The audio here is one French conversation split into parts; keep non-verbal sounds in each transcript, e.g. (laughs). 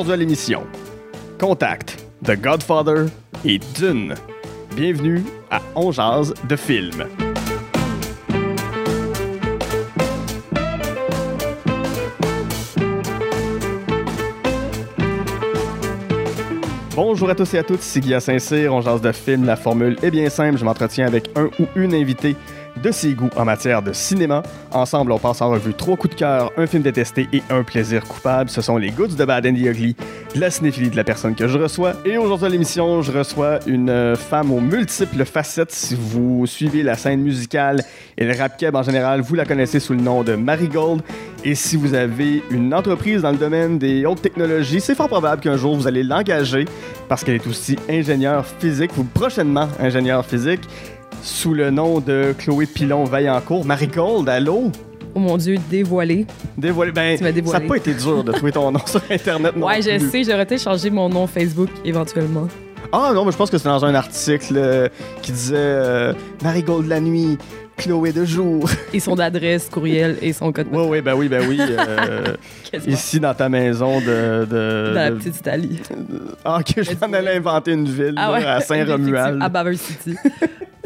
Aujourd'hui à l'émission, Contact, The Godfather et Dune. Bienvenue à On Jazz de film. Bonjour à tous et à toutes, c'est Guy Saint-Cyr, on jase de film. La formule est bien simple, je m'entretiens avec un ou une invitée de ses goûts en matière de cinéma. Ensemble, on passe en revue trois coups de cœur, un film détesté et un plaisir coupable. Ce sont les goods de Bad and the Ugly, la cinéphilie de la personne que je reçois. Et aujourd'hui à l'émission, je reçois une femme aux multiples facettes. Si vous suivez la scène musicale et le rap keb en général, vous la connaissez sous le nom de Marigold. Et si vous avez une entreprise dans le domaine des hautes technologies, c'est fort probable qu'un jour vous allez l'engager parce qu'elle est aussi ingénieure physique ou prochainement ingénieure physique sous le nom de Chloé Pilon Vaillancourt. Marigold, allô? Oh mon Dieu, dévoilé. Dévoilé. Ben, dévoilé. ça n'a pas été dur de trouver ton (laughs) nom sur Internet. non ouais, je plus. sais, j'aurais peut-être changé mon nom Facebook éventuellement. Ah non, mais je pense que c'est dans un article euh, qui disait euh, Marigold la nuit, Chloé de jour. Et son adresse, courriel et son code (laughs) oui, oui, ben oui, ben oui. euh, (laughs) ici, dans ta maison de. de- Dans la de- petite Italie. Ah, ok, je m'en allais inventer une ville Ah là, ouais. à Saint-Romuald. À Baver City.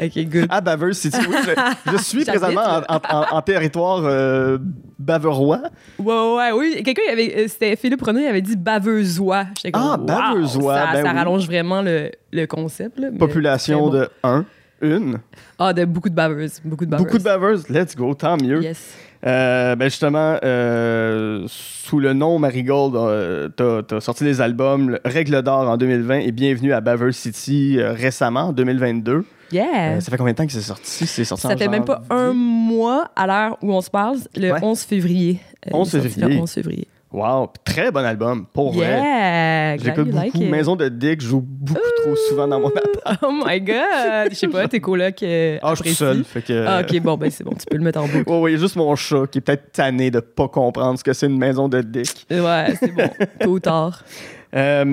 Ok, good. À Baveuse City, oui. Je, (laughs) je suis présentement en, territoire euh, baverois. Ouais, ouais, oui. Quelqu'un, avait, euh, c'était Philippe Renaud, il avait dit baveusois. J'étais comme, Ah, wow, baveusois, Ça, ben ça oui. rallonge vraiment le, le concept. Là, Population bon. de 1, une. Ah, de beaucoup de baveuses. Beaucoup de baveuses. Beaucoup de baveuses. Let's go, tant mieux. Yes. Euh, ben justement, euh, sous le nom Marigold, euh, t'as t'as sorti les albums le Règle d'or en 2020 et Bienvenue à Baver City euh, récemment, en 2022. Yeah. Euh, ça fait combien de temps que c'est sorti? C'est sorti ça fait même pas un mois à l'heure où on se parle, le Ouais. 11 février. Euh, 11 il est sorti février. Le 11 février. Wow, très bon album, pour vrai. Yeah! L'écoute you beaucoup. like. Maison de Dick joue beaucoup trop souvent dans mon (laughs) appart. Oh my god! Je sais pas, tes colocs euh, Ah, je suis seul. Fait que, Ah, ok, bon, ben c'est bon, tu peux le mettre en boucle. Y a juste mon chat qui est peut-être tanné de pas comprendre ce que c'est une maison de Dick. Ouais, c'est bon, tôt ou tard. (laughs) Euh,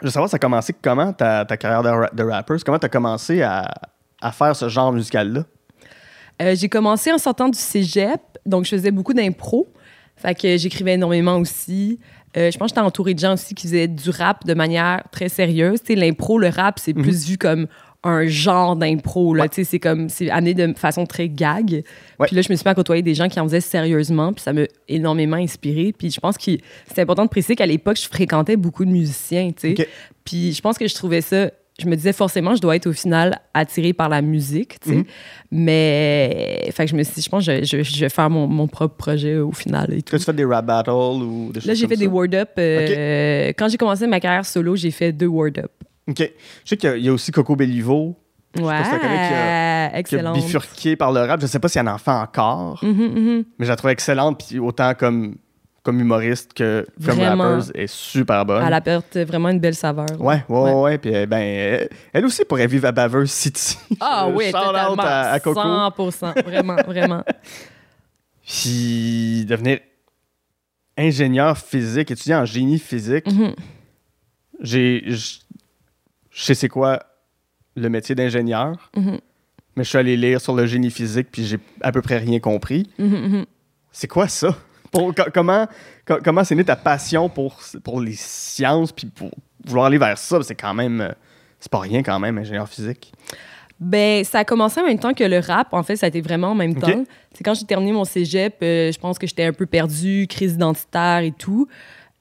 je veux savoir, ça a commencé comment ta, ta carrière de, ra- de rapper? Comment tu as commencé à, à faire ce genre musical-là? Euh, j'ai commencé en sortant du cégep, donc je faisais beaucoup d'impro. Fait que j'écrivais énormément aussi. Euh, je pense que j'étais entourée de gens aussi qui faisaient du rap de manière très sérieuse. Tu sais, l'impro, le rap, c'est plus vu comme un genre d'impro. Ouais. Tu sais, C'est comme, c'est amené de façon très gag. Ouais. Puis là, je me suis mis à côtoyer des gens qui en faisaient sérieusement, puis ça m'a énormément inspiré. Puis je pense que c'est important de préciser qu'à l'époque, je fréquentais beaucoup de musiciens, tu sais. Puis je pense que je trouvais ça. Je me disais forcément, je dois être au final attirée par la musique, tu sais. Mhm. Mais, fait que je me suis dit, je pense que je, je- je vais faire mon, mon propre projet au final et tout. As-tu fait des rap battles ou des choses Là, j'ai comme fait des ça? word up. euh, Quand j'ai commencé ma carrière solo, j'ai fait deux word up. OK. Je sais qu'il y a- il y a aussi Coco Bellivo Ouais, si qui qui a bifurqué par le rap. Je sais pas s'il y en fait encore, Mhm, mais je la trouve excellente. Puis autant comme, comme humoriste que comme rappeuse, elle est super bonne. Elle apporte vraiment une belle saveur. Ouais, ouais, Ouais. ouais. Puis, euh, ben, elle, aussi pourrait vivre à Baveuse City. Ah (laughs) oui, totalement. à, à Coco. 100%. Vraiment, vraiment. (laughs) Puis devenir ingénieur physique, étudiant en génie physique. Mhm. J'ai. Je sais c'est quoi le métier d'ingénieur, Mhm. mais je suis allé lire sur le génie physique, puis j'ai à peu près rien compris. Mhm. C'est quoi ça? Pour- comment co- comment c'est né ta passion pour, pour les sciences, puis pour vouloir aller vers ça? C'est quand même. euh, C'est pas rien quand même, ingénieur physique. Ben, ça a commencé en même temps que le rap. En fait, ça a été vraiment en même temps. C'est quand j'ai terminé mon cégep, euh, je pense que j'étais un peu perdue, crise identitaire et tout.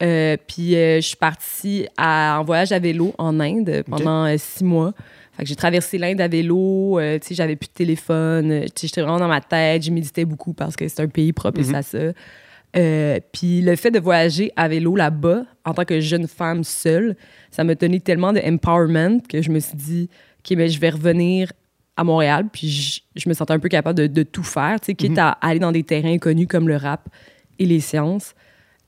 Euh, puis euh, je suis partie à- en voyage à vélo en Inde pendant six mois. Fait que j'ai traversé l'Inde à vélo. euh, tu sais, j'avais plus de téléphone. tu sais, j'étais vraiment dans ma tête. Je méditais beaucoup parce que c'est un pays propice Mhm. à ça. Euh, puis le fait de voyager à vélo là-bas, en tant que jeune femme seule, ça m'a donné tellement de empowerment que je me suis dit, OK, mais je vais revenir à Montréal, puis je, je me sentais un peu capable de, de tout faire, tu sais, quitte à aller dans des terrains inconnus comme le rap et les sciences.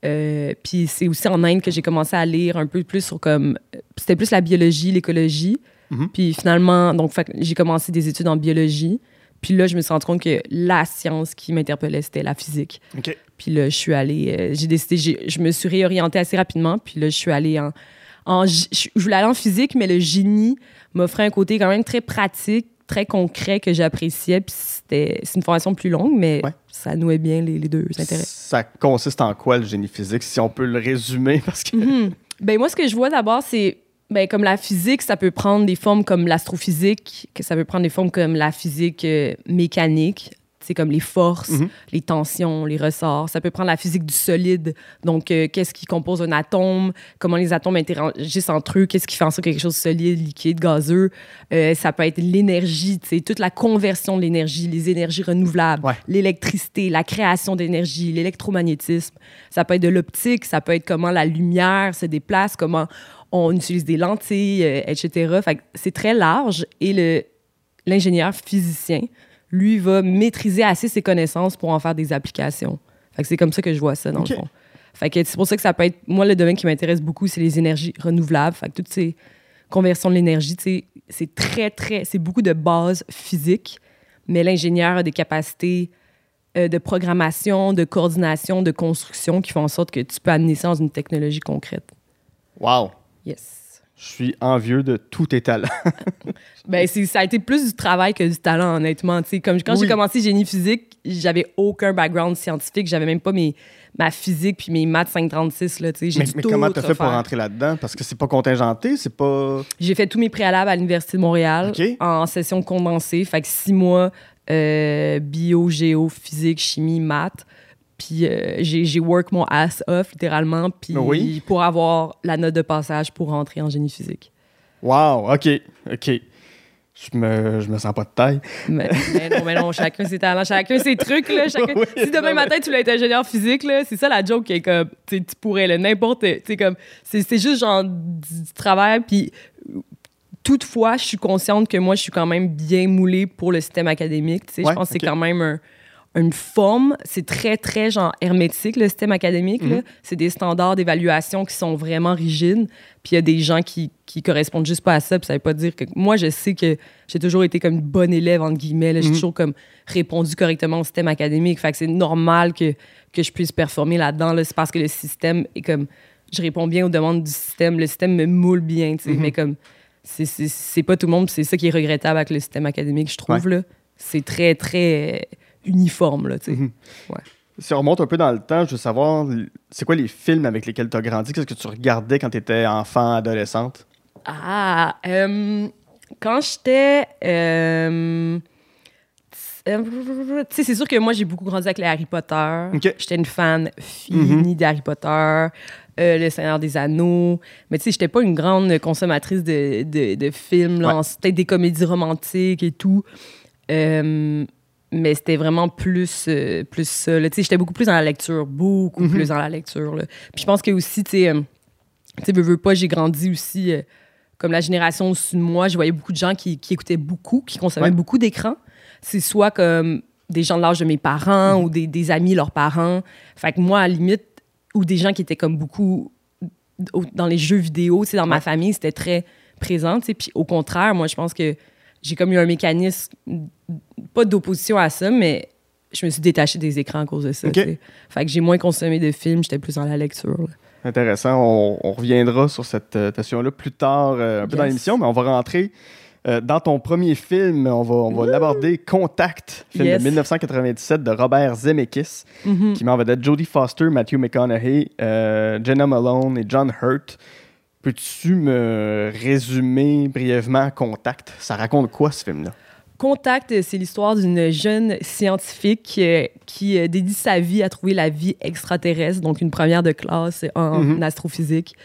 Euh, puis c'est aussi en Inde que j'ai commencé à lire un peu plus sur comme... C'était plus la biologie, l'écologie. Mhm. Puis finalement, donc j'ai commencé des études en biologie. Puis là, je me suis rendu compte que la science qui m'interpellait, c'était la physique. OK. Puis là, je suis allée, euh, j'ai décidé, j'ai- je me suis réorientée assez rapidement. Puis là, je suis allée en, je voulais aller en physique, mais le génie m'offrait un côté quand même très pratique. très concret que j'appréciais. Puis c'était c'est une formation plus longue, mais Ouais. ça nouait bien les, les deux intérêts. Ça consiste en quoi le génie physique, si on peut le résumer? (laughs) Parce que. Mhm. Ben moi, ce que je vois d'abord, c'est ben, comme la physique, ça peut prendre des formes comme l'astrophysique, que ça peut prendre des formes comme la physique euh, mécanique, c'est comme les forces, Mhm. les tensions, les ressorts. Ça peut prendre la physique du solide, donc euh, qu'est-ce qui compose un atome, comment les atomes interagissent entre eux, qu'est-ce qui fait en sorte que quelque chose de solide, liquide, gazeux. Euh, ça peut être l'énergie, toute la conversion de l'énergie, les énergies renouvelables, Ouais. l'électricité, la création d'énergie, l'électromagnétisme. Ça peut être de l'optique, ça peut être comment la lumière se déplace, comment on utilise des lentilles, euh, etc. Fait que c'est très large et le, l'ingénieur physicien, lui, va maîtriser assez ses connaissances pour en faire des applications. Fait que c'est comme ça que je vois ça, dans le fond. Fait que c'est pour ça que ça peut être... Moi, le domaine qui m'intéresse beaucoup, c'est les énergies renouvelables. Fait que toutes ces conversions de l'énergie, tu sais, c'est très, très... C'est beaucoup de bases physiques, mais l'ingénieur a des capacités euh, de programmation, de coordination, de construction qui font en sorte que tu peux amener ça dans une technologie concrète. Wow! Yes. Je suis envieux de tous tes talents. (laughs) Ben, c'est- ça a été plus du travail que du talent, honnêtement. Tu sais, comme quand Oui. j'ai commencé génie physique, j'avais aucun background scientifique. J'avais même pas mes, ma physique puis mes maths 536. Là, Mais, mais comment t'as fait pour rentrer là-dedans? Parce que c'est pas contingenté, c'est pas. J'ai fait tous mes préalables à l'Université de Montréal en session condensée. Fait que six mois, euh, bio, géo, physique, chimie, maths. Puis euh, j'ai work mon ass off, littéralement, puis Oui. pour avoir la note de passage pour rentrer en génie physique. Wow! OK, OK. Je me, je me sens pas de taille. Mais, mais non, mais non, chacun ses talents, chacun ses trucs. Là, chacun- (laughs) Oui, si demain non, matin tu voulais être ingénieur physique, là, c'est ça la joke qui est comme, tu pourrais, n'importe, comme, c'est c'est juste genre du, du travail, puis toutefois, je suis consciente que moi, je suis quand même bien moulée pour le système académique, Ouais, je pense que c'est quand même un- une forme, c'est très, très, genre, hermétique, le système académique. Mhm. c'est des standards d'évaluation qui sont vraiment rigides, puis il y a des gens qui, qui correspondent juste pas à ça, puis ça veut pas dire que, moi, je sais que j'ai toujours été comme une bonne élève, entre guillemets, j'ai Mhm. toujours comme répondu correctement au système académique, fait que c'est normal que, que je puisse performer là-dedans, là. c'est parce que le système est comme, je réponds bien aux demandes du système, le système me moule bien, tu sais, Mhm. mais comme, c'est- pas tout le monde, c'est ça qui est regrettable avec le système académique, je trouve, là. C'est très, très uniforme, là. Mhm. Ouais. Si on remonte un peu dans le temps, je veux savoir, c'est quoi les films avec lesquels tu as grandi? Qu'est-ce que tu regardais quand tu étais enfant, adolescente? Ah, euh, quand j'étais. euh, tu sais, c'est sûr que moi, j'ai beaucoup grandi avec les Harry Potter. Ok. J'étais une fan finie Mhm. d'Harry Potter, euh, Le Seigneur des Anneaux. Mais tu sais, j'étais pas une grande consommatrice de, de, de films. Ouais. C'était Peut-être des comédies romantiques et tout. Euh, mais c'était vraiment plus, euh, plus ça. là. Tu sais, j'étais beaucoup plus dans la lecture. Beaucoup Mhm. plus dans la lecture. là. Puis je pense que aussi, tu sais, euh, tu veux, veux pas, j'ai grandi aussi euh, comme la génération au-dessus de moi. Je voyais beaucoup de gens qui, qui écoutaient beaucoup, qui consommaient Ouais. beaucoup d'écrans. C'est soit comme des gens de l'âge de mes parents ou des, des amis, leurs parents. Fait que moi, à la limite, ou des gens qui étaient comme beaucoup au- dans les jeux vidéo, tu sais, dans ma famille, c'était très présent, tu sais. Puis au contraire, moi, je pense que j'ai comme eu un mécanisme, pas d'opposition à ça, mais je me suis détachée des écrans à cause de ça, Ok. tu sais. Fait que j'ai moins consommé de films, j'étais plus dans la lecture. là. Intéressant. On, on reviendra sur cette euh, question-là plus tard, euh, un peu dans l'émission, mais on va rentrer euh, dans ton premier film. On va, on va l'aborder Contact, film Yes. de 1997 de Robert Zemeckis, Mhm. qui met en vedette Jodie Foster, Matthew McConaughey, euh, Jenna Malone et John Hurt. Peux-tu me résumer brièvement Contact? Ça raconte quoi ce film-là? Contact, euh, c'est l'histoire d'une jeune scientifique euh, qui euh, dédie sa vie à trouver la vie extraterrestre, donc une première de classe en Mhm. astrophysique.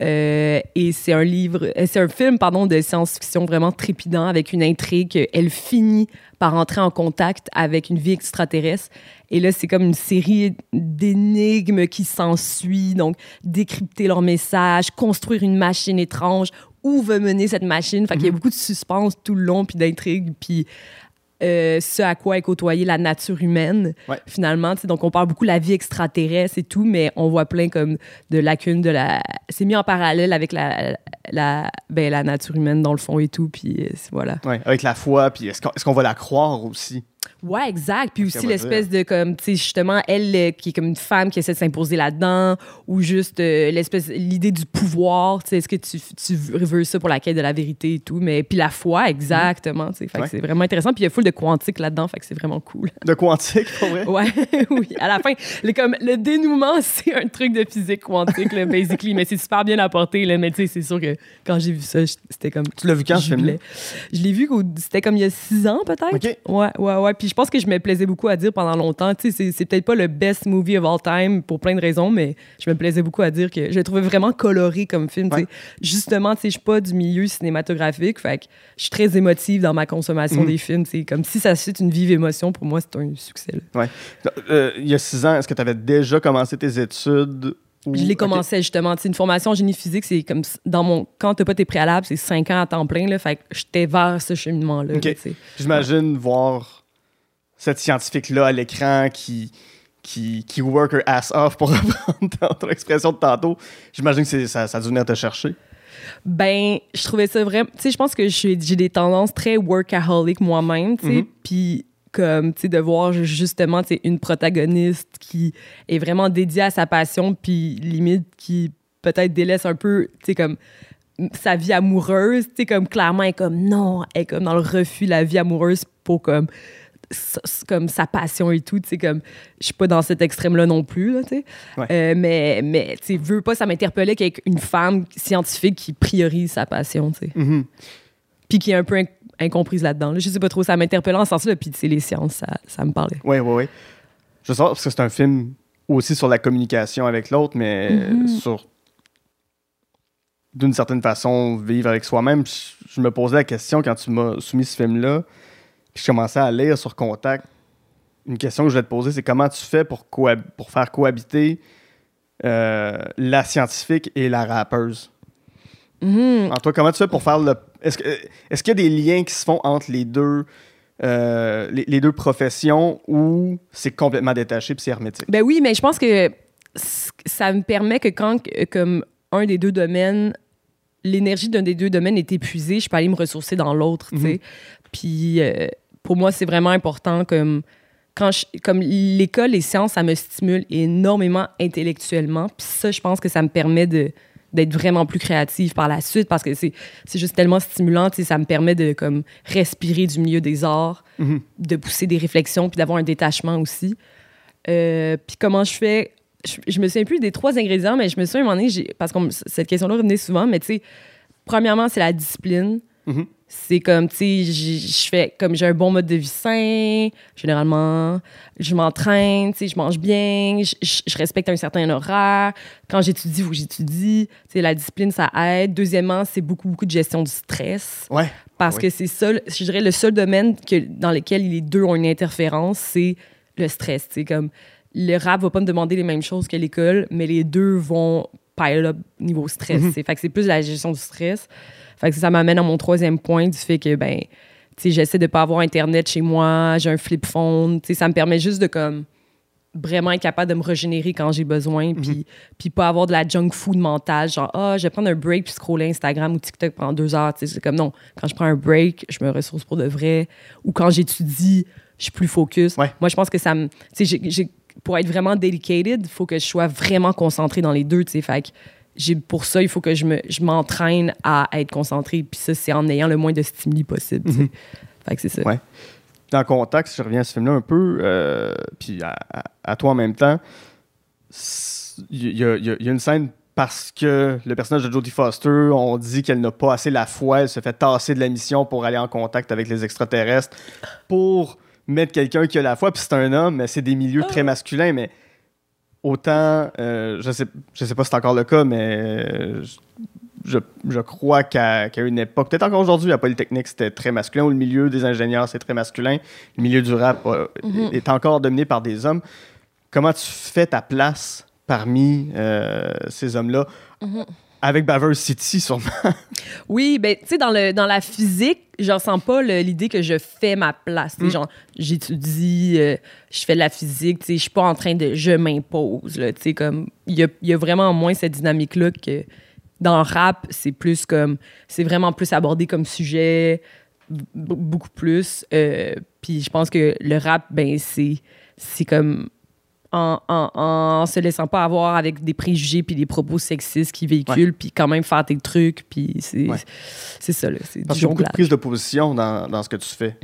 Euh, et c'est un livre, euh, c'est un film, pardon, de science-fiction vraiment trépidant avec une intrigue. Elle finit par entrer en contact avec une vie extraterrestre. Et là, c'est comme une série d'énigmes qui s'ensuit. Donc, décrypter leur message, construire une machine étrange, où va mener cette machine. Fait qu'il y a beaucoup de suspense tout le long, puis d'intrigue, puis euh, ce à quoi est côtoyée la nature humaine, Ouais. finalement. Donc, on parle beaucoup de la vie extraterrestre et tout, mais on voit plein comme de lacunes de la... C'est mis en parallèle avec la, la, ben, la nature humaine, dans le fond, et tout, puis euh, voilà. Ouais, avec la foi, puis est-ce qu'on est-ce qu'on va la croire aussi? Ouais, exact. Puis aussi l'espèce de comme, tu sais, justement, elle euh, qui est comme une femme qui essaie de s'imposer là-dedans, ou juste euh, l'espèce, l'idée du pouvoir, tu sais, est-ce que tu, tu veux ça pour la quête de la vérité et tout, mais puis la foi, exactement, tu sais, Ouais. c'est vraiment intéressant. Puis il y a full de quantique là-dedans, fait que c'est vraiment cool. (laughs) De quantique, pour vrai? Ouais, (laughs) oui. À la fin, le, comme, le dénouement, (laughs) c'est un truc de physique quantique, là, basically, mais c'est super bien apporté, là, mais tu sais, c'est sûr que quand j'ai vu ça, c'était comme... Tu l'as vu quand, je film-là? Je l'ai vu, c'était comme il y a six ans, peut-être? OK. Ouais, ouais, ouais. Puis je pense que je me plaisais beaucoup à dire pendant longtemps. Tu sais, c'est- peut-être pas le best movie of all time pour plein de raisons, mais je me plaisais beaucoup à dire que je le trouvais vraiment coloré comme film. Ouais. Justement, tu sais, je suis pas du milieu cinématographique, fait que je suis très émotive dans ma consommation Mhm. des films. C'est comme si ça suscite une vive émotion, pour moi, c'est un succès. là. Euh, il y a six ans, est-ce que tu avais déjà commencé tes études? Je l'ai commencé justement. Tu sais, une formation en génie physique, c'est comme dans mon. Quand t'as pas tes préalables, c'est cinq ans à temps plein, là. Fait que j'étais vers ce cheminement-là. J'imagine voir cette scientifique-là à l'écran qui, qui, qui work her ass off, pour (laughs) reprendre ton, ton expression de tantôt. J'imagine que ça, ça a dû venir te chercher. Ben, je trouvais ça vraiment. Tu sais, je pense que j'ai des tendances très workaholic moi-même, tu sais. Mhm. Puis, comme, tu sais, de voir justement, tu une protagoniste qui est vraiment dédiée à sa passion, puis limite qui peut-être délaisse un peu, tu sais, comme sa vie amoureuse, tu sais, comme clairement, elle est comme non, elle est comme dans le refus de la vie amoureuse pour comme comme sa passion et tout, tu sais, comme, je suis pas dans cet extrême-là non plus, là, tu sais. Ouais. Euh, mais, mais, tu sais, veux pas, ça m'interpellait qu'avec une femme scientifique qui priorise sa passion, tu sais. Mhm. Puis qui est un peu inc- incomprise là-dedans. là. Je sais pas trop, ça m'interpellait en ce sens-là, puis, tu sais, les sciences, ça, ça me parlait. Oui, oui, oui. Je sais parce que c'est un film aussi sur la communication avec l'autre, mais Mhm. sur, d'une certaine façon, vivre avec soi-même. Je, je me posais la question quand tu m'as soumis ce film-là, puis je commençais à lire sur Contact. Une question que je vais te poser, c'est comment tu fais pour, faire cohabiter euh, la scientifique et la rappeuse? Mhm. En toi, comment tu fais pour faire le. Est-ce que- est-ce qu'il y a des liens qui se font entre les deux, euh, les, les deux professions ou c'est complètement détaché puis c'est hermétique? Ben oui, mais je pense que ça me permet que quand, comme un des deux domaines, l'énergie d'un des deux domaines est épuisée, je peux aller me ressourcer dans l'autre, tu sais. Puis euh, pour moi, c'est vraiment important comme quand je- comme l'école, les sciences, ça me stimule énormément intellectuellement. Puis ça, je pense que ça me permet de d'être vraiment plus créative par la suite parce que c'est c'est juste tellement stimulant, ça me permet de comme respirer du milieu des arts, Mhm. de pousser des réflexions puis d'avoir un détachement aussi. Euh, puis comment je fais? Je, je me souviens plus des trois ingrédients, mais je me souviens à un moment donné, parce que cette question-là revenait souvent, mais tu sais, premièrement, c'est la discipline. Mhm. C'est comme, tu sais, je fais comme j'ai un bon mode de vie sain, généralement. Je m'entraîne, tu sais, je mange bien, je, respecte un certain horaire. Quand j'étudie, que j'étudie. Tu sais, la discipline, ça aide. Deuxièmement, c'est beaucoup, beaucoup de gestion du stress. Ouais. Parce Oui. que c'est ça, je dirais, le seul domaine que, dans lequel les deux ont une interférence, c'est le stress. C'est comme le rap va pas me demander les mêmes choses que l'école, mais les deux vont pile up niveau stress. C'est- Fait que c'est plus la gestion du stress. Fait que ça m'amène à mon troisième point du fait que, ben, j'essaie de pas avoir Internet chez moi, j'ai un flip phone. Ça me permet juste de, comme, vraiment être capable de me régénérer quand j'ai besoin, puis, puis pas avoir de la junk food mentale, genre, ah, je vais prendre un break puis scroller Instagram ou TikTok pendant deux heures. C'est comme, non, quand je prends un break, je me ressource pour de vrai. Ou quand j'étudie, je suis plus focus. Ouais. Moi, je pense que ça me. Tu sais, pour être vraiment dedicated, il faut que je sois vraiment concentré dans les deux, tu sais. Fait j'ai- pour ça, il faut que je me- je m'entraîne à être concentré. Puis ça, c'est en ayant le moins de stimuli possible, sais. Fait que c'est ça. Ouais. Dans Contact, si je reviens à ce film-là un peu, euh, puis à, à- à toi en même temps, il y, y y a une scène parce que le personnage de Jodie Foster, on dit qu'elle n'a pas assez la foi, elle se fait tasser de la mission pour aller en contact avec les extraterrestres, pour mettre quelqu'un qui a la foi, puis c'est un homme, mais c'est des milieux très masculins, mais autant, euh, je sais, je sais pas si c'est encore le cas, mais euh, je, je crois qu'à une époque, peut-être encore aujourd'hui, à Polytechnique, c'était très masculin, ou le milieu des ingénieurs, c'est très masculin. Le milieu du rap euh, Mhm. est encore dominé par des hommes. Comment tu fais ta place parmi euh, ces hommes-là? Mhm. Avec Baver City, sûrement. (laughs) Oui, ben, tu sais, dans, le, dans la physique, je ressens pas l'idée que je fais ma place. Mm. Genre, j'étudie, euh, je fais de la physique, tu sais, je suis pas en train de je m'impose. là, Tu sais, comme, il y a, y a vraiment moins cette dynamique-là que dans le rap, c'est plus comme, c'est vraiment plus abordé comme sujet. beaucoup plus. Euh, puis je pense que le rap, ben, c'est, c'est comme en, en, en se laissant pas avoir avec des préjugés puis des propos sexistes qui véhiculent, puis quand même faire tes trucs, puis c'est, Ouais. c'est ça, là. C'est du beaucoup de prise de position dans, dans ce que tu fais.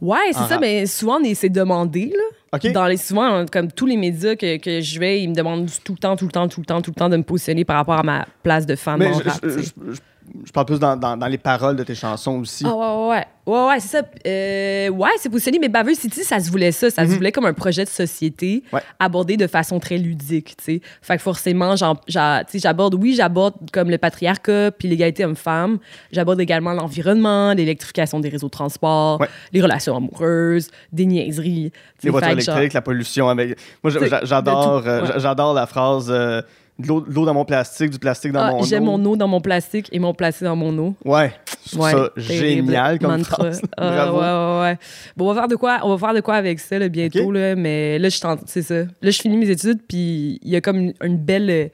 Ouais, c'est ça, rap. mais souvent, c'est demandé, là. Dans les, souvent, comme tous les médias que, que je vais, ils me demandent tout le temps, tout le temps, tout le temps, tout le temps de me positionner par rapport à ma place de femme Mais en je, rap, je- tu sais. je- je- parle plus dans, dans- dans les paroles de tes chansons aussi. Ah ouais, ouais, ouais. Ouais, ouais, c'est ça. Euh, ouais, c'est positionné, mais Baveux City, ça se voulait ça. Ça se voulait comme un projet de société Mhm. Ouais. abordé de façon très ludique, tu sais. Fait que forcément, j'aborde, oui, j'aborde comme le patriarcat puis l'égalité homme-femme. J'aborde également l'environnement, l'électrification des réseaux de transport, Ouais. les relations amoureuses, des niaiseries. les voitures genre- électriques, la pollution avec. Moi, j'adore, euh, j'adore la phrase euh, de l'eau- dans mon plastique, du plastique dans Ah, mon J'aime eau. mon eau dans mon plastique et mon plastique dans mon eau. Ouais, je Ouais, ça génial comme Mantra. phrase. (laughs) Ah, Bravo. ouais, ouais, ouais. Bon, on va faire de quoi, on va faire de quoi avec ça là, bientôt, là, mais là, je c'est ça. Là, je finis mes études, puis il y a comme une, une belle...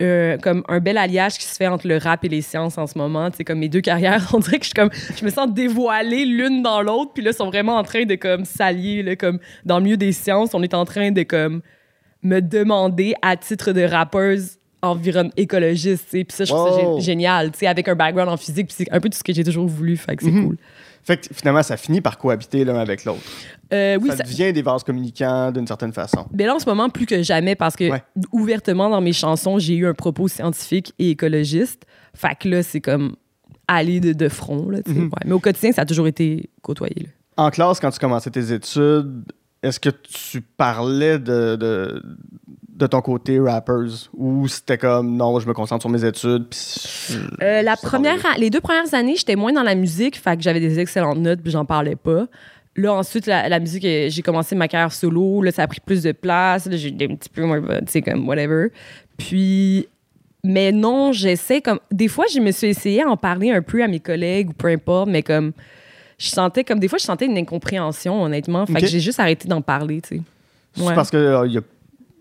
euh, comme un bel alliage qui se fait entre le rap et les sciences en ce moment. Sais, comme mes deux carrières, (laughs) on dirait que je, suis comme, je me sens dévoilée l'une dans l'autre, puis là, ils sont vraiment en train de comme s'allier, comme dans le milieu des sciences, on est en train de comme me demander à titre de rappeuse environ écologiste. Puis ça, je trouve ça Wow. génial, tu sais, avec un background en physique, puis c'est un peu tout ce que j'ai toujours voulu, fait que c'est Mhm. cool. Fait que finalement, ça finit par cohabiter l'un avec l'autre. Euh, oui, ça, ça- devient des vases communicants d'une certaine façon. mais là, en ce moment, plus que jamais, parce que Ouais. ouvertement dans mes chansons, j'ai eu un propos scientifique et écologiste. Fait que là, c'est comme aller de, de front. Là. Mhm. Ouais. Mais au quotidien, ça a toujours été côtoyé. là. En classe, quand tu commençais tes études, est-ce que tu parlais de, de, de ton côté rappers ou c'était comme non, je me concentre sur mes études? puis je- Euh, la première, les deux premières années, j'étais moins dans la musique, fait que j'avais des excellentes notes, puis j'en parlais pas. Là, ensuite, la, la musique, euh, j'ai commencé ma carrière solo. Là, ça a pris plus de place. Là, j'ai un petit peu moins, tu sais, comme whatever. Puis, mais non, j'essaie comme. Des fois, je me suis essayé à en parler un peu à mes collègues ou peu importe, mais comme. Je sentais comme. Des fois, je sentais une incompréhension, honnêtement. Fait que j'ai juste arrêté d'en parler, tu sais. C'est Ouais. parce qu'il y, a,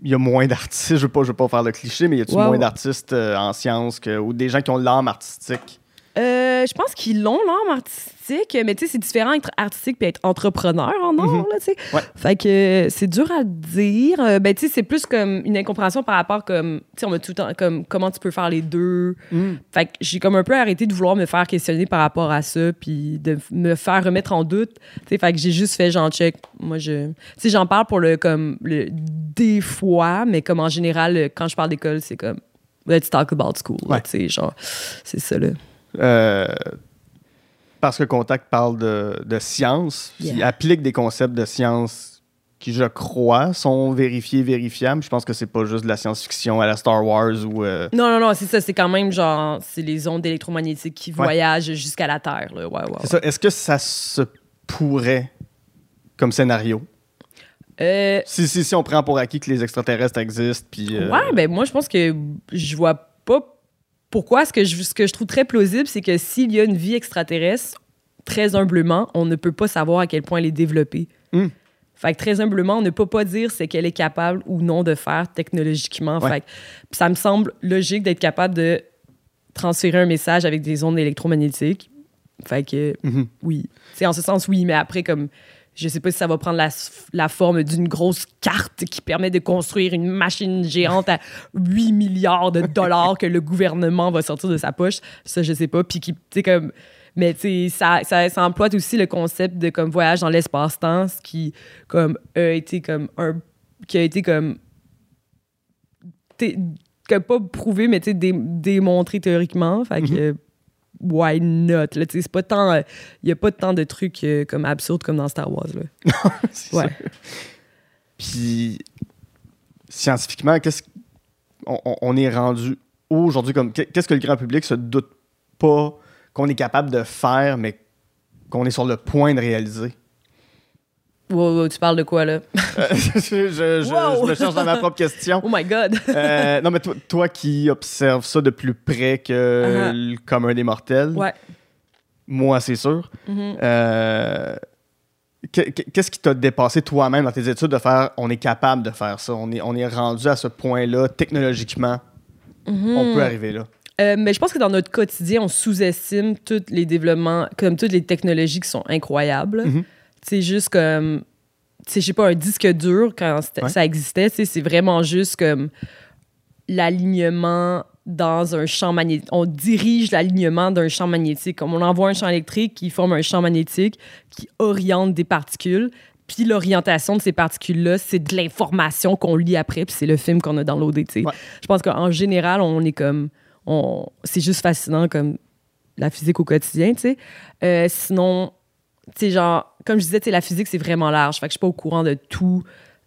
y a moins d'artistes, je veux pas, je veux pas faire le cliché, mais y a-tu moins d'artistes euh, en sciences que, ou des gens qui ont l'âme artistique? Euh, je pense qu'ils l'ont, l'art artistique, mais tu sais, c'est différent être artistique puis être entrepreneur en art, Mhm. là, tu sais. Ouais. Fait que euh, c'est dur à dire. Euh, ben, tu sais, c'est plus comme une incompréhension par rapport comme, tu sais, on tout le temps, comme, comment tu peux faire les deux. Fait que j'ai comme un peu arrêté de vouloir me faire questionner par rapport à ça, puis de me faire remettre en doute. Tu sais, fait que j'ai juste fait, genre, check, moi, je... Tu sais, j'en parle pour le, comme, le, des fois, mais comme en général, quand je parle d'école, c'est comme, let's talk about school, Ouais. tu sais, genre, c'est ça, là. Euh, parce que Contact parle de, de science, Yeah. applique des concepts de science qui, je crois, sont vérifiés, vérifiables. Je pense que c'est pas juste de la science-fiction à la Star Wars ou. euh, Non, non, non, c'est ça. C'est quand même genre, c'est les ondes électromagnétiques qui Ouais. voyagent jusqu'à la Terre. Là. Ouais, ouais, C'est ça. Est-ce que ça se pourrait comme scénario? Euh, Si, si, si on prend pour acquis que les extraterrestres existent, puis. euh, Ouais, ben moi, je pense que je vois pas pourquoi? Ce que je, ce que je trouve très plausible, c'est que s'il y a une vie extraterrestre, très humblement, on ne peut pas savoir à quel point elle est développée. Hmm. Fait que très humblement, on ne peut pas dire ce qu'elle est capable ou non de faire technologiquement. Ouais. Fait que ça me semble logique d'être capable de transférer un message avec des ondes électromagnétiques. Fait que Mhm. oui. C'est en ce sens, oui, mais après, comme je sais pas si ça va prendre la, la forme d'une grosse carte qui permet de construire une machine géante à (laughs) 8 milliards de dollars que le gouvernement va sortir de sa poche. Ça, je sais pas. Puis qui, tu comme. Mais tu ça, ça, ça emploie aussi le concept de comme voyage dans l'espace-temps, ce qui comme a été comme un qui a été comme que pas prouvé mais tu sais dé- démontré théoriquement fait que why not? Là c'est pas tant il y a pas tant de trucs euh, comme absurdes comme dans Star Wars là (laughs) ouais ça. Puis, scientifiquement, qu'est-ce on, on- on est rendu aujourd'hui comme qu'est-ce que le grand public se doute pas qu'on est capable de faire, mais qu'on est sur le point de réaliser? Wow, wow, tu parles de quoi là? (laughs) Euh, je, je- je- Wow! je me cherche dans ma propre question. (laughs) oh my god Euh, non, mais toi, toi qui observes ça de plus près que Uh-huh. le commun des mortels, ouais moi, c'est sûr. Mhm. Euh, que- que- Qu'est-ce qui t'a dépassé toi-même dans tes études de faire on est capable de faire ça, on est, on est rendu à ce point-là technologiquement, on peut arriver là. Euh, mais je pense que dans notre quotidien, on sous-estime tous les développements, comme toutes les technologies qui sont incroyables. Mhm. C'est juste comme, tu sais, je sais pas, un disque dur, quand Ouais. ça existait, c'est vraiment juste comme l'alignement dans un champ magnétique. On dirige l'alignement d'un champ magnétique. Comme on envoie un champ électrique qui forme un champ magnétique qui oriente des particules. Puis l'orientation de ces particules-là, c'est de l'information qu'on lit après, puis c'est le film qu'on a tu sais. Ouais. Je pense qu'en général, on est comme... On, c'est juste fascinant comme la physique au quotidien, tu sais. Euh, sinon, tu sais, genre, comme je disais, la physique, c'est vraiment large. Fait que je suis pas au courant de tous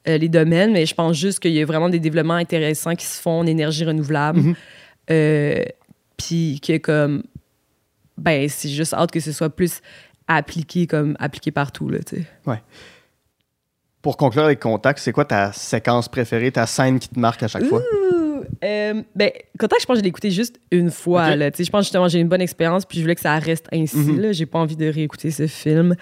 euh, les domaines, mais je pense juste qu'il y a vraiment des développements intéressants qui se font en énergie renouvelable. Euh, Puis que, comme, ben, c'est juste hâte que ce soit plus appliqué, comme, appliqué partout, là, tu sais. Pour conclure avec Contact, c'est quoi ta séquence préférée, ta scène qui te marque à chaque fois? Ouh, euh, ben, Contact, je pense que je l'ai écouté juste une fois. Ok. Là, je pense justement que j'ai une bonne expérience, puis je voulais que ça reste ainsi. Mhm. là. J'ai pas envie de réécouter ce film.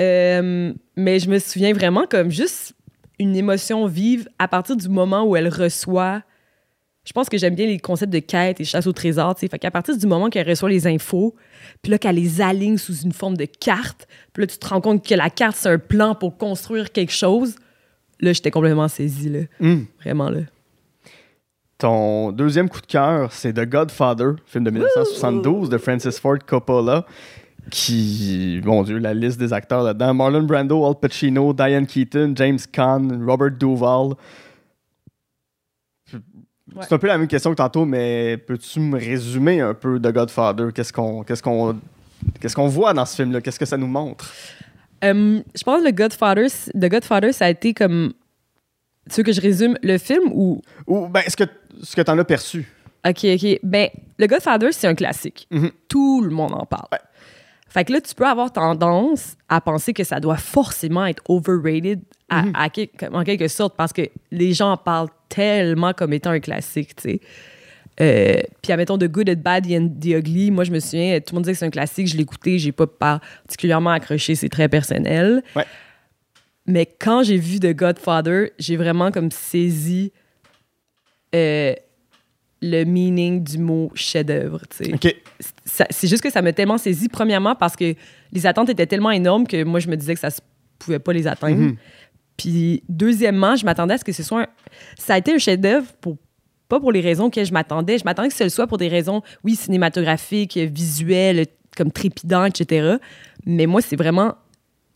Euh, mais je me souviens vraiment comme juste une émotion vive à partir du moment où elle reçoit. Je pense que j'aime bien les concepts de quête et chasse au trésor. tu sais. Fait qu'à partir du moment qu'elle reçoit les infos, puis là qu'elle les aligne sous une forme de carte, puis là tu te rends compte que la carte c'est un plan pour construire quelque chose. Là, j'étais complètement saisie, là. Hum. Vraiment, là. Ton deuxième coup de cœur, c'est The Godfather, film de 1972 de Francis Ford Coppola, qui, mon Dieu, la liste des acteurs là-dedans. Marlon Brando, Al Pacino, Diane Keaton, James Caan, Robert Duvall. Ouais. C'est un peu la même question que tantôt, mais peux-tu me résumer un peu The Godfather? Qu'est-ce qu'on qu'est-ce qu'on qu'est-ce qu'on voit dans ce film-là? Qu'est-ce que ça nous montre? Euh, je pense que le Godfather, The Godfather, ça a été comme. Tu veux que je résume le film ou? Ou ben, ce que, ce que tu en as perçu. Ok, ok. Ben, le Godfather, c'est un classique. Mhm. Tout le monde en parle. Ouais. Fait que là, tu peux avoir tendance à penser que ça doit forcément être overrated à, Mhm. à en quelque sorte parce que les gens en parlent tellement comme étant un classique, tu sais. Euh, puis, admettons, The Good, The Bad and The Ugly, moi, je me souviens, tout le monde disait que c'est un classique, je l'ai écouté, j'ai pas particulièrement accroché, c'est très personnel. Ouais. Mais quand j'ai vu The Godfather, j'ai vraiment comme saisi euh, le meaning du mot chef-d'œuvre, c'est juste que ça m'a tellement saisi, premièrement, parce que les attentes étaient tellement énormes que moi, je me disais que ça se pouvait pas les atteindre. Mhm. Puis, deuxièmement, je m'attendais à ce que ce soit un... Ça a été un chef-d'œuvre pour pas pour les raisons que je m'attendais. Je m'attendais que ce soit pour des raisons, oui, cinématographiques, visuelles, comme trépidant, etc. Mais moi, c'est vraiment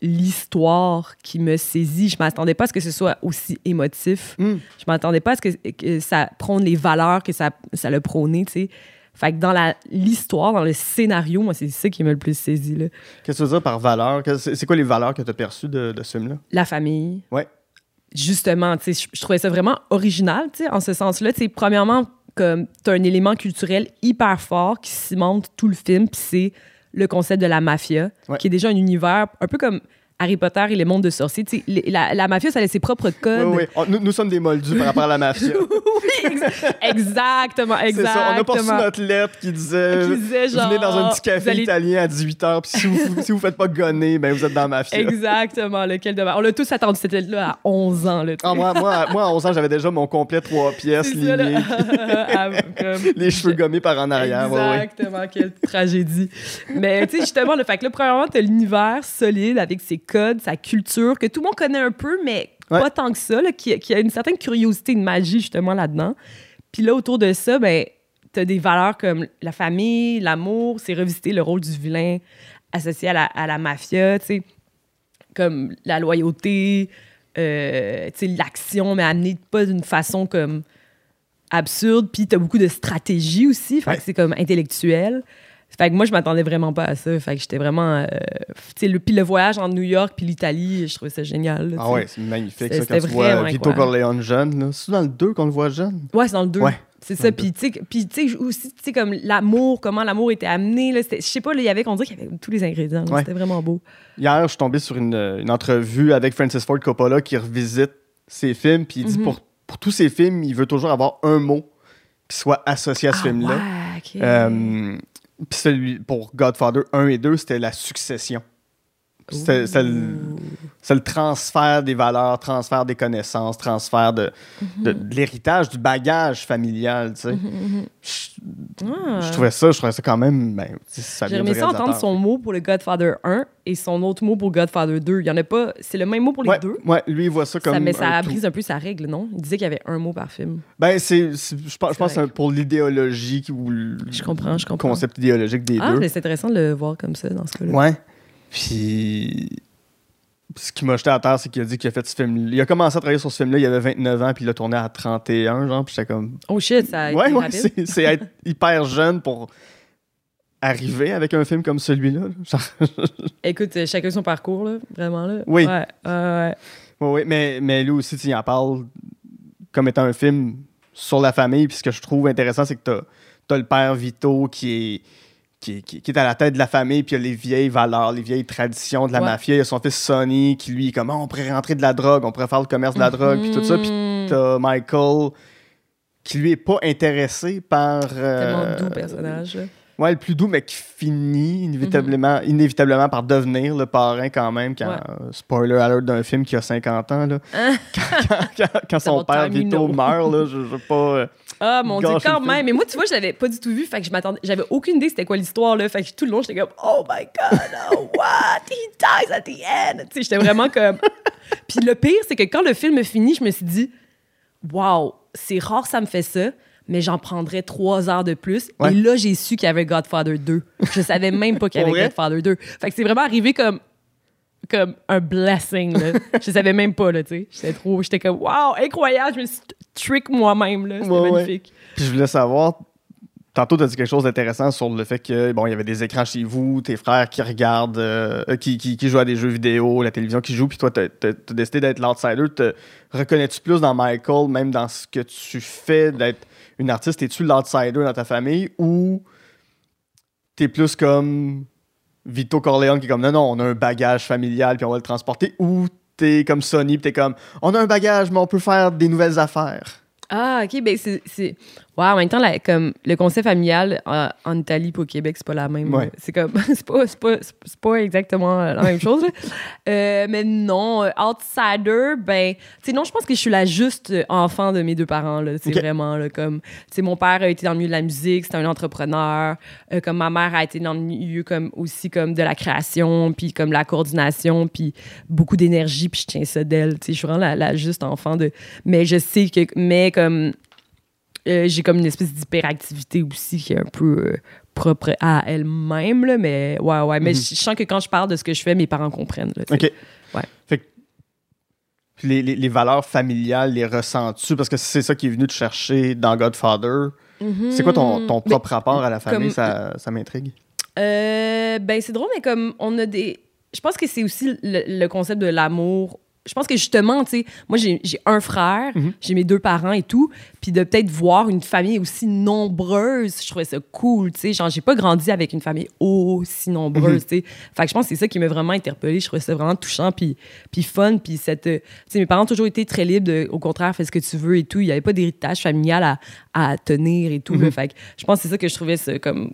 l'histoire qui me saisit. Je m'attendais pas à ce que ce soit aussi émotif. Mm. Je m'attendais pas à ce que, que ça prône les valeurs que ça, ça le prônait, tu sais. Fait que dans l'histoire, dans le scénario, moi, c'est ça qui m'a le plus saisi, là. Qu'est-ce que tu veux dire par valeur? C'est quoi les valeurs que tu as perçues de, de ce film-là? La famille. Ouais. Justement, tu sais, je- je trouvais ça vraiment original, tu sais, en ce sens-là. Tu sais, premièrement, comme t'as un élément culturel hyper fort qui cimente tout le film, puis c'est le concept de la mafia, Ouais. qui est déjà un univers un peu comme Harry Potter et les mondes de sorciers. La, la mafia, ça a ses propres codes. Oui, oui. Nous, nous sommes des moldus par rapport à la mafia. (laughs) Oui, ex- exactement, C'est exactement. ça. On a pas reçu notre lettre qui disait, Qui disait genre, Venez dans un petit café allez- italien à 18h, puis si vous, (laughs) si vous faites pas gonner, ben vous êtes dans la mafia. Exactement, lequel de On l'a tous attendu, c'était là à 11 ans. Là. Ah, moi, moi, moi, à 11 ans, j'avais déjà mon complet trois (laughs) pièces lignées, Ah, comme- les cheveux gommés par en arrière. ouais, ouais. Exactement, quelle tragédie. Mais tu sais, justement, le fait que là, premièrement, t'as l'univers solide avec ses codes, sa culture, que tout le monde connaît un peu, mais Ouais. pas tant que ça, là, qui, qui a une certaine curiosité, une magie, justement, là-dedans. Puis là, autour de ça, ben, t'as des valeurs comme la famille, l'amour, c'est revisiter le rôle du vilain associé à la, à la mafia, tu sais, comme la loyauté, euh, tu sais, l'action, mais amenée pas d'une façon comme absurde. Puis t'as beaucoup de stratégie aussi, fait Ouais. que c'est comme intellectuel. Fait que moi, je m'attendais vraiment pas à ça. Fait que j'étais vraiment... euh, tu le, puis le voyage en New York puis l'Italie, je trouvais ça génial. là, Ah ouais, c'est magnifique C'était- ça, quand tu vois vraiment Vito. Corleone jeune. C'est dans le 2 qu'on le voit jeune? Ouais, c'est dans le 2. Ouais. C'est ça. Puis, tu sais, aussi, tu sais, comme l'amour, comment l'amour était amené. Je sais pas, il y avait, on dirait qu'il y avait tous les ingrédients. Ouais. C'était vraiment beau. Hier, je suis tombé sur une, une entrevue avec Francis Ford Coppola qui revisite ses films, puis il dit Mhm. pour, pour tous ses films, il veut toujours avoir un mot qui soit associé à ce Ah, film-là. ouais. Euh, puis celui pour Godfather 1 et 2, c'était la succession. C'est le transfert des valeurs, transfert des connaissances, transfert de, de- de l'héritage, du bagage familial. tu sais. Mhm, mhm. Je- Ah. Je trouvais ça, je trouvais ça quand même. Ben, J'ai aimé ça entendre son mot pour le Godfather 1 et son autre mot pour Godfather 2. Il y en a pas. C'est le même mot pour les Ouais, deux? ouais, lui, il voit ça comme. Ça, mais ça a brise un peu sa règle, non? Il disait qu'il y avait un mot par film. Ben, c'est, je pense, je pense pour l'idéologie ou le Je comprends, je comprends. concept idéologique des Ah, deux. mais c'est intéressant de le voir comme ça dans ce cas-là. Ouais. Puis. Ce qui m'a jeté à terre, c'est qu'il a dit qu'il a fait ce film. Il a commencé à travailler sur ce film-là, il avait 29 ans, puis il l'a tourné à 31, genre, puis j'étais comme. Oh shit, ça a été Ouais, ouais, c'est, être hyper jeune pour arriver avec un film comme celui-là. (laughs) Écoute, euh, chacun son parcours, là, vraiment. Là. Oui. Ouais, ouais, ouais. Ouais, ouais, mais, mais lui aussi, tu il en parle comme étant un film sur la famille. Puis ce que je trouve intéressant, c'est que tu as, le père Vito qui est, qui, est, qui est- qui est à la tête de la famille, puis il y a les vieilles valeurs, les vieilles traditions de la Ouais. mafia. Il y a son fils Sonny qui, lui, est comme, Ah, on pourrait rentrer de la drogue, on pourrait faire le commerce de la drogue, puis tout ça. Puis Mhm. t'as Michael qui, lui, est pas intéressé par. euh, Tellement doux personnage. Ouais, le plus doux, mais qui finit inévitablement, inévitablement par devenir le parrain quand même. Quand, Ouais. euh, spoiler alert d'un film qui a 50 ans. Là. (laughs) Quand, quand- quand- quand son père. Vito meurt, là, je je veux pas. Ah mon dieu, quand même. Mais moi, tu vois, je l'avais pas du tout vu. Fait que je m'attendais. J'avais aucune idée c'était quoi l'histoire, là. Fait que tout le long, j'étais comme, oh my god, oh what? He dies at the end. Tu sais, j'étais vraiment comme. (laughs) Puis le pire, c'est que quand le film finit, je me suis dit, wow, c'est rare, ça me fait ça. Mais j'en prendrais trois heures de plus. Ouais. Et là, j'ai su qu'il y avait Godfather 2. Je savais même pas qu'il y avait? Godfather 2. Fait que c'est vraiment arrivé comme comme un blessing. Là. (laughs) je savais même pas, là, tu sais. J'étais trop... J'étais comme, wow, incroyable. Je me suis trick moi-même, là. C'était Ouais, ouais. magnifique. Puis je voulais savoir. Tantôt, tu as dit quelque chose d'intéressant sur le fait que bon, il y avait des écrans chez vous, tes frères qui regardent, euh, qui, qui, qui jouent à des jeux vidéo, la télévision qui joue, puis toi, tu as, décidé d'être l'outsider. Te reconnais-tu plus dans Michael, même dans ce que tu fais, d'être une artiste? Es-tu l'outsider dans ta famille ou t'es plus comme Vito Corleone qui est comme non, non, on a un bagage familial puis on va le transporter, ou t'es comme Sony puis t'es comme on a un bagage, mais on peut faire des nouvelles affaires? Ah, OK. Ben, c'est. Ouais, en même temps, la- comme le concept familial euh, en Italie et au Québec, c'est pas la même. Ouais. C'est comme. (laughs) C'est pas, c'est pas, c'est pas exactement la même chose. (laughs) Euh, mais non, euh, outsider, ben. Tu non, je pense que je suis la juste euh, enfant de mes deux parents. là. C'est vraiment là, comme. Tu mon père a été dans le milieu de la musique, c'était un entrepreneur. Euh, comme ma mère a été dans le milieu comme aussi comme de la création, puis comme la coordination, puis beaucoup d'énergie, puis je tiens ça d'elle. Tu je suis vraiment la, la juste enfant de. Mais je sais que. Mais comme. Euh, j'ai comme une espèce d'hyperactivité aussi qui est un peu euh, propre à elle-même, là, mais ouais, ouais. Mais Mhm. je je sens que quand je parle de ce que je fais, mes parents comprennent. là. OK. Ouais. Fait que puis les, les- les valeurs familiales, les ressens-tu? Parce que c'est ça qui est venu te chercher dans Godfather. C'est quoi ton, ton Mais- propre rapport à la famille? comme- Ça, ça m'intrigue. Euh, ben, c'est drôle, mais comme on a des. Je pense que c'est aussi le, le concept de l'amour. Je pense que justement, tu sais, moi, j'ai un frère, Mhm. j'ai mes deux parents et tout, puis de peut-être voir une famille aussi nombreuse, je trouvais ça cool, tu sais. Genre, j'ai pas grandi avec une famille aussi nombreuse, Mhm. tu sais. Fait que je pense que c'est ça qui m'a vraiment interpellée. Je trouvais ça vraiment touchant, puis, puis fun, puis cette. euh, Tu sais, mes parents ont toujours été très libres, de, au contraire, fais ce que tu veux et tout. Il y avait pas d'héritage familial à, à tenir et tout, là. Mhm. Fait que je pense que c'est ça que je trouvais ça comme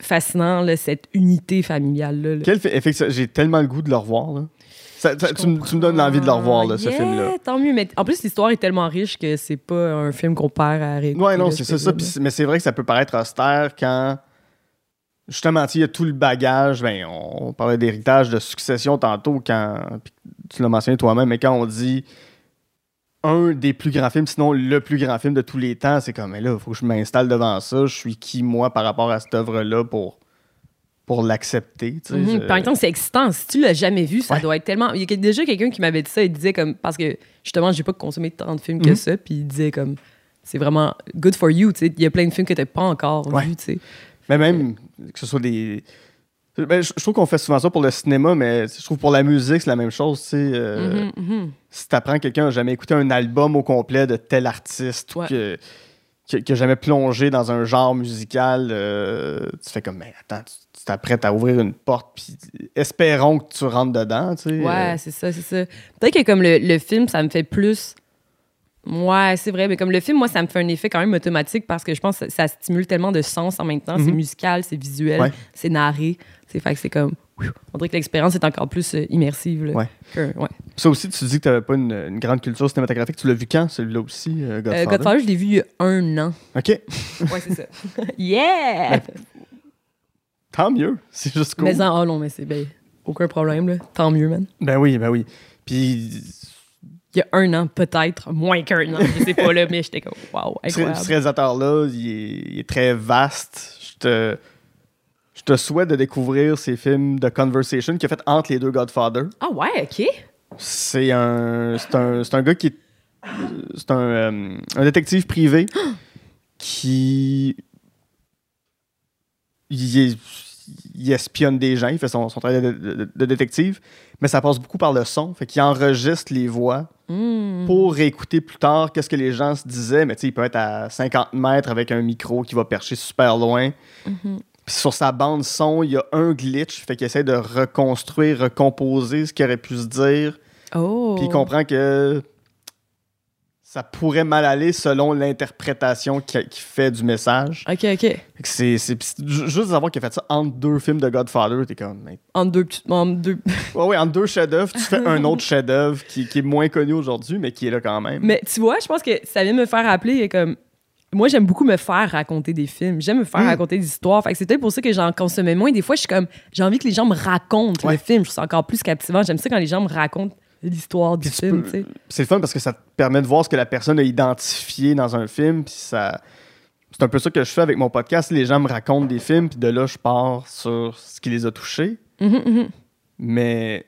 fascinant, là, cette unité familiale-là. là. Quel fait, j'ai tellement le goût de le revoir. Là. Ça- ça- Je tu, me- donnes l'envie de le revoir, là, ce film-là. Tant mieux, mais en plus, l'histoire est tellement riche que c'est pas un film qu'on perd à réécouter. Ouais, non, c'est ce ça. mais c'est vrai que ça peut paraître austère quand. Justement, il y a tout le bagage. Ben, on, parlait d'héritage, de succession tantôt, quand. puis tu l'as mentionné toi-même, mais quand on dit un des plus grands films, sinon le plus grand film de tous les temps, c'est comme, mais là, il faut que je m'installe devant ça. Je suis qui, moi, par rapport à cette œuvre-là pour, pour l'accepter. tu sais, Mhm, je- même temps, c'est excitant. Si tu l'as jamais vu, ça Ouais. doit être tellement. Il y a déjà quelqu'un qui m'avait dit ça. Il disait comme. Parce que justement, j'ai pas consommé tant de films que Mhm. ça. Puis il disait comme. C'est vraiment good for you. tu sais. Il y a plein de films que t'as pas encore Ouais. vus. tu sais. Mais même que ce soit des. Ben, je, je trouve qu'on fait souvent ça pour le cinéma, mais je trouve pour la musique, c'est la même chose. tu sais, euh, Mhm. Si tu apprends que quelqu'un n'a jamais écouté un album au complet de tel artiste Ouais. ou que, que, que jamais plongé dans un genre musical, euh, tu fais comme, mais attends, tu tu t'apprêtes à ouvrir une porte, puis espérons que tu rentres dedans. Tu sais, Ouais, euh. c'est ça, c'est ça. Peut-être que comme le, le film, ça me fait plus. Ouais, c'est vrai, mais comme le film, moi, ça me fait un effet quand même automatique parce que je pense que ça, stimule tellement de sens en même temps. C'est Mhm. musical, c'est visuel, Ouais. c'est narré. C'est fait que c'est comme, on dirait que l'expérience est encore plus euh, immersive. là, Ouais. que- ouais. Ça aussi, tu dis que tu n'avais pas une, une grande culture cinématographique. Tu l'as vu quand, celui-là aussi, euh, Euh, Godfather? Godfather, je l'ai vu il y a un an. OK. Ouais, c'est ça. (laughs) yeah! Tant mieux. (laughs) C'est juste cool. Mais en, oh non, mais c'est ben, aucun problème, là. Tant mieux, man. Ben oui, ben oui. Puis, Il y a un an, peut-être, moins qu'un an, je sais pas, là, mais j'étais comme, wow, (laughs) ce, incroyable. ce réalisateur-là, il est, il est très vaste. Je te, je te souhaite de découvrir ces films de Conversation qu'il a fait entre les deux Godfather. Ah ouais, OK. C'est un, c'est un, c'est un gars qui est. C'est un, euh, un détective privé (gasps) qui. Il, espionne des gens, il fait son, son travail de, de- de détective, mais ça passe beaucoup par le son. Fait qu'il enregistre les voix Hmm. pour réécouter plus tard qu'est-ce que les gens se disaient. Mais tu sais, il peut être à 50 mètres avec un micro qui va percher super loin. Mhm. Puis sur sa bande son, il y a un glitch, fait qu'il essaie de reconstruire, recomposer ce qu'il aurait pu se dire. Oh. Puis il comprend que ça pourrait mal aller selon l'interprétation qu'il fait du message. OK, OK. C'est c'est- juste de savoir qu'il a fait ça entre deux films de Godfather, t'es comme. mais- En deux, petites- en deux. (laughs) Ouais, ouais, entre deux chefs-d'œuvre, tu fais un autre chef-d'œuvre qui, qui est moins connu aujourd'hui, mais qui est là quand même. Mais tu vois, je pense que ça vient me faire rappeler comme. Moi, j'aime beaucoup me faire raconter des films. J'aime me faire Mm. raconter des histoires. Fait que c'est peut-être pour ça que j'en consommais moins. Des fois, je suis comme, j'ai envie que les gens me racontent Ouais. le film. Je trouve ça encore plus captivant. J'aime ça quand les gens me racontent l'histoire du film, peux-. C'est le fun parce que ça te permet de voir ce que la personne a identifié dans un film, puis ça. C'est un peu ça que je fais avec mon podcast. Les gens me racontent des films, puis de là, je pars sur ce qui les a touchés. Mhm, mhm. Mais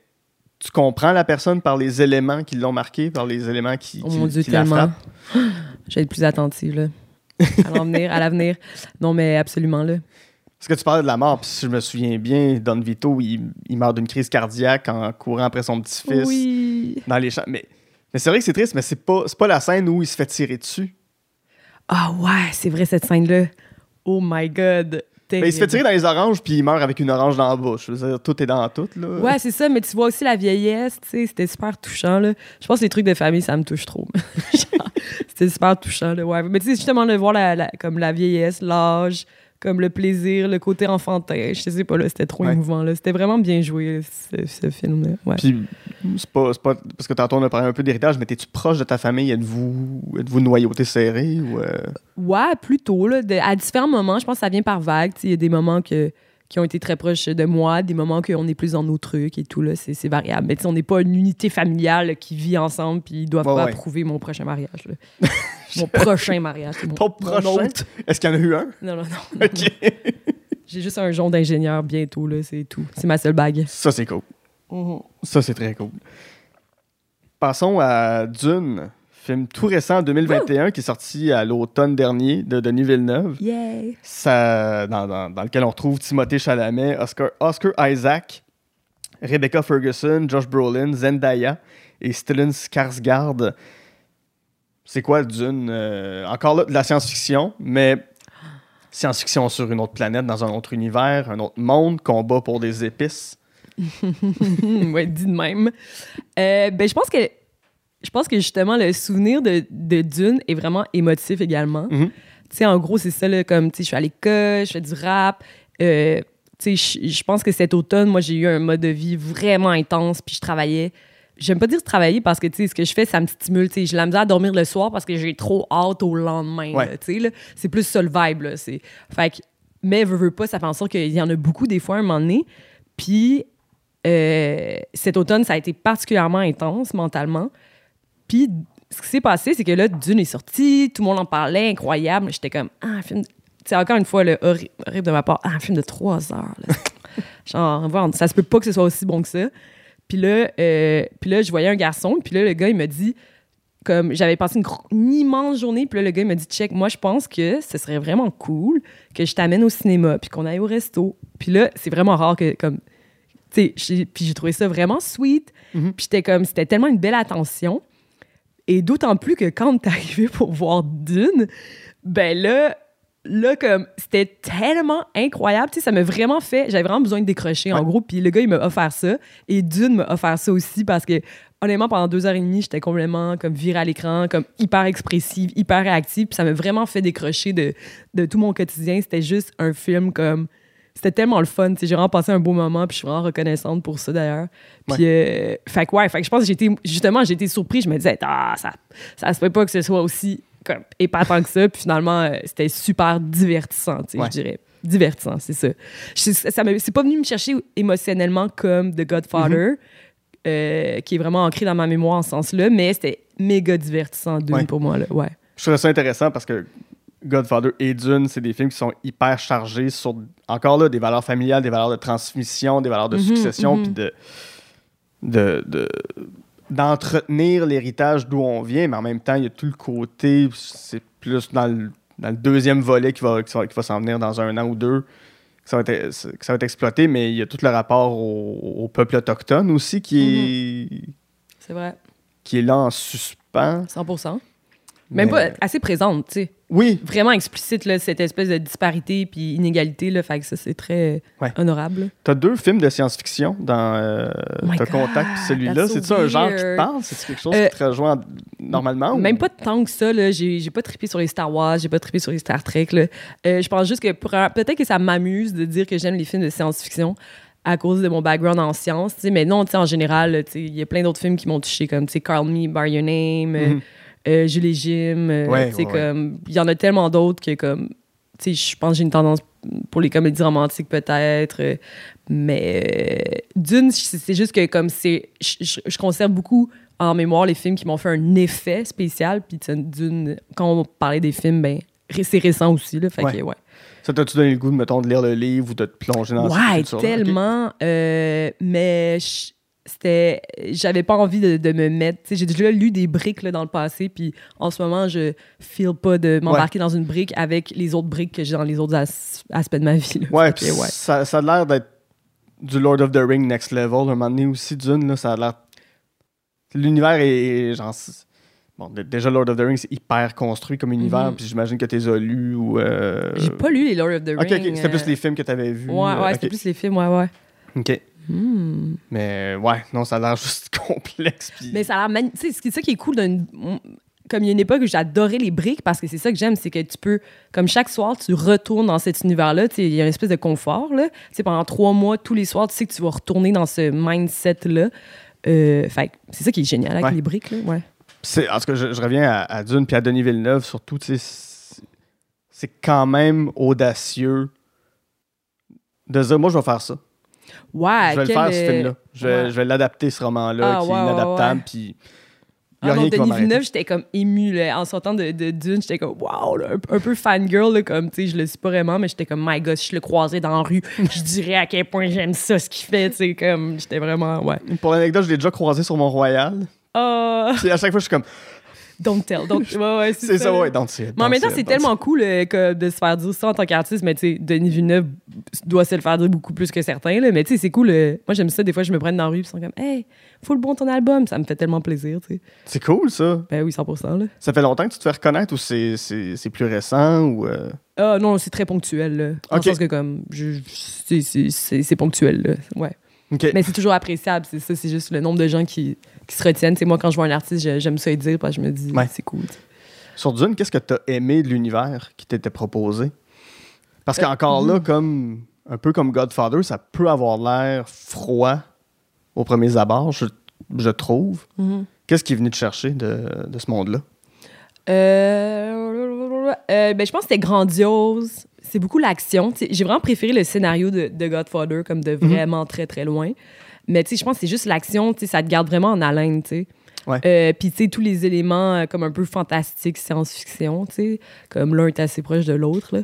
tu comprends la personne par les éléments qui l'ont marqué, par les éléments qui, Oh qui- mon Dieu, qui la tellement. frappent. (gasps) Je vais être plus attentive, là. À l'avenir, à l'avenir. Non, mais absolument, là. Parce que tu parlais de la mort, puis si je me souviens bien, Don Vito, il, il meurt d'une crise cardiaque en courant après son petit-fils Oui. dans les champs. Mais, mais c'est vrai que c'est triste, mais c'est pas, c'est pas la scène où il se fait tirer dessus. Ah ouais, c'est vrai, cette scène-là. Oh my God. Mais Ben, il se fait tirer dans les oranges, puis il meurt avec une orange dans la bouche. Je veux dire, tout est dans tout, là. Ouais, c'est ça, mais tu vois aussi la vieillesse, tu sais, c'était super touchant, là. Je pense que les trucs de famille, ça me touche trop. (laughs) C'était super touchant, là, ouais. Mais tu sais, justement, de voir la, la- comme la vieillesse, l'âge, comme le plaisir, le côté enfantin, je sais pas, là, c'était trop Ouais. émouvant, là. C'était vraiment bien joué, ce, ce film-là, ouais. Puis, c'est pas, c'est pas. Parce que tantôt, on a parlé un peu d'héritage, mais t'es-tu proche de ta famille? Êtes-vous êtes-vous noyauté serré? Ou, euh, Ouais, plutôt, là. de- à différents moments, je pense que ça vient par vague, il y a des moments que qui ont été très proches de moi, des moments qu'on est plus dans nos trucs et tout, là, c'est c'est variable. Mais on n'est pas une unité familiale qui vit ensemble puis ils doivent Ouais, pas ouais. approuver mon prochain mariage, là. (laughs) mon prochain mariage. Mon, Ton prochain? Est-ce qu'il y en a eu un? Non, non, non. (laughs) OK. J'ai juste un jonc d'ingénieur bientôt, là, c'est tout. C'est ma seule bague. Ça, c'est cool. Ça, c'est très cool. Passons à Dune, film tout récent 2021 qui est sorti à l'automne dernier de Denis Villeneuve. Yeah! Ça, dans, dans- dans lequel on retrouve Timothée Chalamet, Oscar, Oscar Isaac, Rebecca Ferguson, Josh Brolin, Zendaya et Stellan Skarsgård. C'est quoi Dune? Euh, encore là, de la science-fiction, mais science-fiction sur une autre planète, dans un autre univers, un autre monde, combat pour des épices. (laughs) ouais, dit de même. Euh, ben, je pense que je pense que justement le souvenir de, de Dune est vraiment émotif également. Mhm. Tu sais, en gros, c'est ça, là, comme, tu sais, je suis à l'école, je fais du rap. euh, tu sais, je- pense que cet automne, moi, j'ai eu un mode de vie vraiment intense, puis je travaillais. J'aime pas dire travailler parce que, tu sais, ce que je fais, ça me stimule. Tu sais, j'ai la misère à dormir le soir parce que j'ai trop hâte au lendemain. Ouais. Tu sais, c'est plus ça le vibe, là. C'est... Fait que, mais veux, veux pas, ça fait en sorte qu'il y en a beaucoup des fois à un moment donné. Puis, euh, cet automne, ça a été particulièrement intense mentalement. Puis, ce qui s'est passé, c'est que là, Dune est sorti, tout le monde en parlait, incroyable. J'étais comme, ah, un film. Tu sais, encore une fois, le horri- horrible de ma part, ah, un film de trois heures. là. (laughs) Genre, ça se peut pas que ce soit aussi bon que ça. Puis là, euh, puis là, je voyais un garçon, puis là, le gars, il me dit, comme, j'avais passé une, immense journée, puis là, le gars, il me dit, check, moi, je pense que ce serait vraiment cool que je t'amène au cinéma, puis qu'on aille au resto. Puis là, c'est vraiment rare que, comme, tu sais, puis j'ai trouvé ça vraiment sweet. Mhm. Puis j'étais comme, c'était tellement une belle attention. Et d'autant plus que quand t'es arrivé pour voir Dune, ben là, là, comme, c'était tellement incroyable. Tu sais, ça m'a vraiment fait, j'avais vraiment besoin de décrocher, en gros. Puis le gars, il m'a offert ça. Et Dune m'a offert ça aussi parce que, honnêtement, pendant deux heures et demie, j'étais complètement comme virée à l'écran, comme hyper expressive, hyper réactive. Puis ça m'a vraiment fait décrocher de, de tout mon quotidien. C'était juste un film comme c'était tellement le fun. J'ai vraiment passé un beau moment, puis je suis vraiment reconnaissante pour ça d'ailleurs. Puis, euh, fait que ouais, fait que je pense que j'étais, justement, j'ai été surpris. Je me disais, ah, ça, ça se peut pas que ce soit aussi comme, épatant que ça. Puis finalement, euh, c'était super divertissant, Ouais. je dirais. Divertissant, c'est ça. Je- ça c'est pas venu me chercher émotionnellement comme The Godfather, euh, qui est vraiment ancré dans ma mémoire en ce sens-là, mais c'était méga divertissant, Dune, Ouais. pour moi. Là. Ouais. Je trouve ça intéressant parce que Godfather et Dune, c'est des films qui sont hyper chargés sur, encore là, des valeurs familiales, des valeurs de transmission, des valeurs de Mhm, succession, mhm. puis de, de, de- d'entretenir l'héritage d'où on vient, mais en même temps, il y a tout le côté, c'est plus dans le, dans le deuxième volet qui va, qui va, qui va s'en venir dans un an ou deux, que ça, va être, que ça va être exploité, mais il y a tout le rapport au, au peuple autochtone aussi qui, est, C'est vrai, qui est là en suspens. 100 Même Mais- pas assez présente, tu sais. Oui, Vraiment explicite, là, cette espèce de disparité puis inégalité, là. Fait que ça, c'est très Ouais. honorable. T'as deux films de science-fiction dans euh, Oh T'as Contact puis celui-là. so C'est-tu un genre qui te parle? C'est quelque chose Euh, qui te rejoint normalement? ou- Même pas tant que ça, là. J'ai pas trippé sur les Star Wars, j'ai pas trippé sur les Star Trek, là. Euh, je pense juste que peut-être que ça m'amuse de dire que j'aime les films de science-fiction à cause de mon background en sciences, tu sais. Mais non, tu sais, en général, il y a plein d'autres films qui m'ont touché, comme, Call Me By Your Name, euh, Mhm. Euh, Jules et Jim, euh, Ouais, ouais, comme... Il y en a tellement d'autres que, comme... Tu sais, je pense que j'ai une tendance pour les comédies romantiques, peut-être. euh, mais euh, Dune, c'est juste que, comme c'est... Je, conserve beaucoup en mémoire les films qui m'ont fait un effet spécial. Puis, Dune, quand on parlait des films, ben, c'est récent aussi, là. Fait Ouais. que, ouais. Ça t'a-tu donné le goût, mettons, de lire le livre ou de te plonger dans Ouais, tellement. euh, mais je- c'était. J'avais pas envie de, de me mettre. tu J'ai déjà lu des briques là, dans le passé, puis en ce moment, je feel pas de m'embarquer dans une brique avec les autres briques que j'ai dans les autres as- aspects de ma vie. là. Ouais, que, ouais. ça, ça a l'air d'être du Lord of the Ring next level. Un moment donné aussi, Dune, là, ça a l'air... L'univers est genre... Bon, déjà, Lord of the Rings, c'est hyper construit comme univers, Mhm. puis j'imagine que t'es lu ou... euh, J'ai pas lu les Lord of the Rings. ok, c'était plus euh, les films que t'avais vus. Ouais, euh, ouais, ok. c'était plus les films, ouais, ouais. OK. Hmm. Mais ouais, non, ça a l'air (laughs) juste complexe. Mais ça a l'air magn- Tu sais, c'est ça qui est cool d'une. Comme il y a une époque où j'adorais les briques parce que c'est ça que j'aime, c'est que tu peux, comme chaque soir, tu retournes dans cet univers-là. Il y a une espèce de confort. Là. Pendant trois mois, tous les soirs, tu sais que tu vas retourner dans ce mindset-là. Euh, fait c'est ça qui est génial avec Ouais. les briques. Là. Ouais. En tout cas, je, je reviens à, à Dune puis à Denis Villeneuve, surtout, c'est, c'est quand même audacieux de dire, moi, je vais faire ça. Ouais, je vais le faire, ce euh, film-là. Je vais, ouais. je vais l'adapter, ce roman-là, Ah, qui ouais, est inadaptable, puis il Ah n'y a non, rien Denis. Villeneuve, j'étais comme émue. Là. En sortant de, de Dune, j'étais comme, wow, là, un, un peu fangirl, là, comme, tu sais, je le suis pas vraiment, mais j'étais comme, my god, si je le croisais dans la rue, (laughs) je dirais à quel point j'aime ça, ce qu'il fait, tu sais, comme, j'étais vraiment, ouais. Pour l'anecdote, je l'ai déjà croisé sur Mont-Royal. Ah, Puis à chaque fois, je suis comme, don't tell, don't, (laughs) ouais, ouais, c'est ça, là. ouais, don't it, Mais en même temps, c'est tellement cool euh, que de se faire dire ça en tant qu'artiste, mais tu sais, Denis Villeneuve doit se le faire dire beaucoup plus que certains, là. Mais tu sais, c'est cool. euh, moi, j'aime ça. Des fois, je me prenne dans la rue, puis ils sont comme, hey, faut le bon ton album. Ça me fait tellement plaisir, tu sais. C'est cool, ça. Ben oui, 100 là. Ça fait longtemps que tu te fais reconnaître ou c'est, c'est, c'est plus récent ou... euh, Ah non, c'est très ponctuel, là. Dans Ok. le sens que, comme, c'est- c'est c'est- c'est ponctuel, là. Ouais. OK. Mais c'est toujours appréciable, c'est ça. C'est juste le nombre de gens qui, qui se retiennent. Sais, moi, quand je vois un artiste, j'aime ça y dire, parce que je me dis, Ouais. c'est cool. Sur Dune, qu'est-ce que tu as aimé de l'univers qui t'était proposé? Parce qu'encore Euh, là, comme un peu comme Godfather, ça peut avoir l'air froid au premier abord, je, je trouve. Mhm. Qu'est-ce qui est venu te chercher de, de ce monde-là? Euh, euh, ben, je pense que c'était grandiose. C'est beaucoup l'action. J'ai vraiment préféré le scénario de, de Godfather comme de Mhm. vraiment très, très loin. Mais tu sais, je pense que c'est juste l'action. tu sais, Ça te garde vraiment en haleine. tu sais. Ouais. Euh, Puis tu sais, tous les éléments euh, comme un peu fantastiques, science-fiction, tu sais, comme l'un est assez proche de l'autre. là.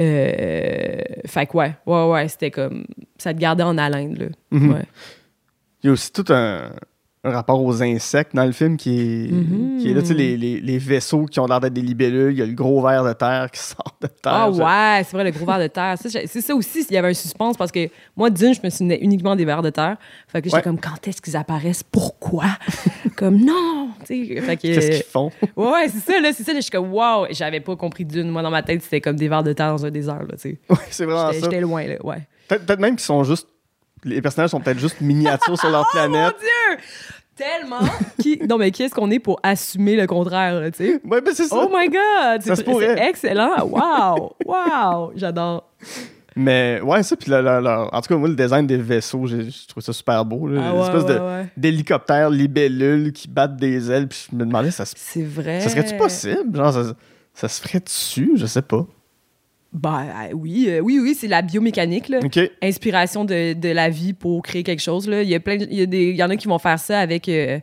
Euh, fait que ouais, ouais, ouais, c'était comme. Ça te gardait en haleine. Là. Mhm. Ouais. Il y a aussi tout un, un rapport aux insectes dans le film qui est, Mhm. qui est là, tu sais, les, les- les vaisseaux qui ont l'air d'être des libellules, il y a le gros ver de terre qui (laughs) sort de terre. Ah ouais, c'est vrai, le gros ver de terre. C'est ça aussi, il y avait un suspense parce que moi, d'une, je me souvenais uniquement des vers de terre. Fait que j'étais Ouais. comme, quand est-ce qu'ils apparaissent? Pourquoi? (laughs) comme, non! Tu sais, fait que, Qu'est-ce qu'ils font? (laughs) ouais, ouais, c'est ça, là, c'est ça. là, je suis comme, wow! J'avais pas compris d'une. Moi, dans ma tête, c'était comme des vers de terre dans un désert, là, tu sais. Ouais, c'est vraiment J'étais ça. j'étais loin, là, ouais. Peut-être peut-être même qu'ils sont juste. Les personnages sont peut-être juste miniatures sur leur (laughs) Oh mon planète. Dieu! Tellement! qui... Non, mais qui est-ce qu'on est pour assumer le contraire, là, tu sais? Ouais, ben c'est ça. Oh my God! Ça C'est se pourrait. c'est excellent! Wow! Wow! J'adore! Mais ouais, ça, puis là, là, là, en tout cas, moi, le design des vaisseaux, j'ai- je trouve ça super beau. Là. Ah Une ouais, espèce de- ouais, ouais. d'hélicoptères libellules qui battent des ailes, puis je me demandais, ça, se- C'est vrai. ça serait-tu possible? Genre, ça, ça se ferait dessus? Je sais pas. Ben euh, oui, euh, oui, oui, c'est la biomécanique, là. Inspiration de, de la vie pour créer quelque chose, là. Il y a plein, de- il y, a des- il y en a qui vont faire ça avec, euh,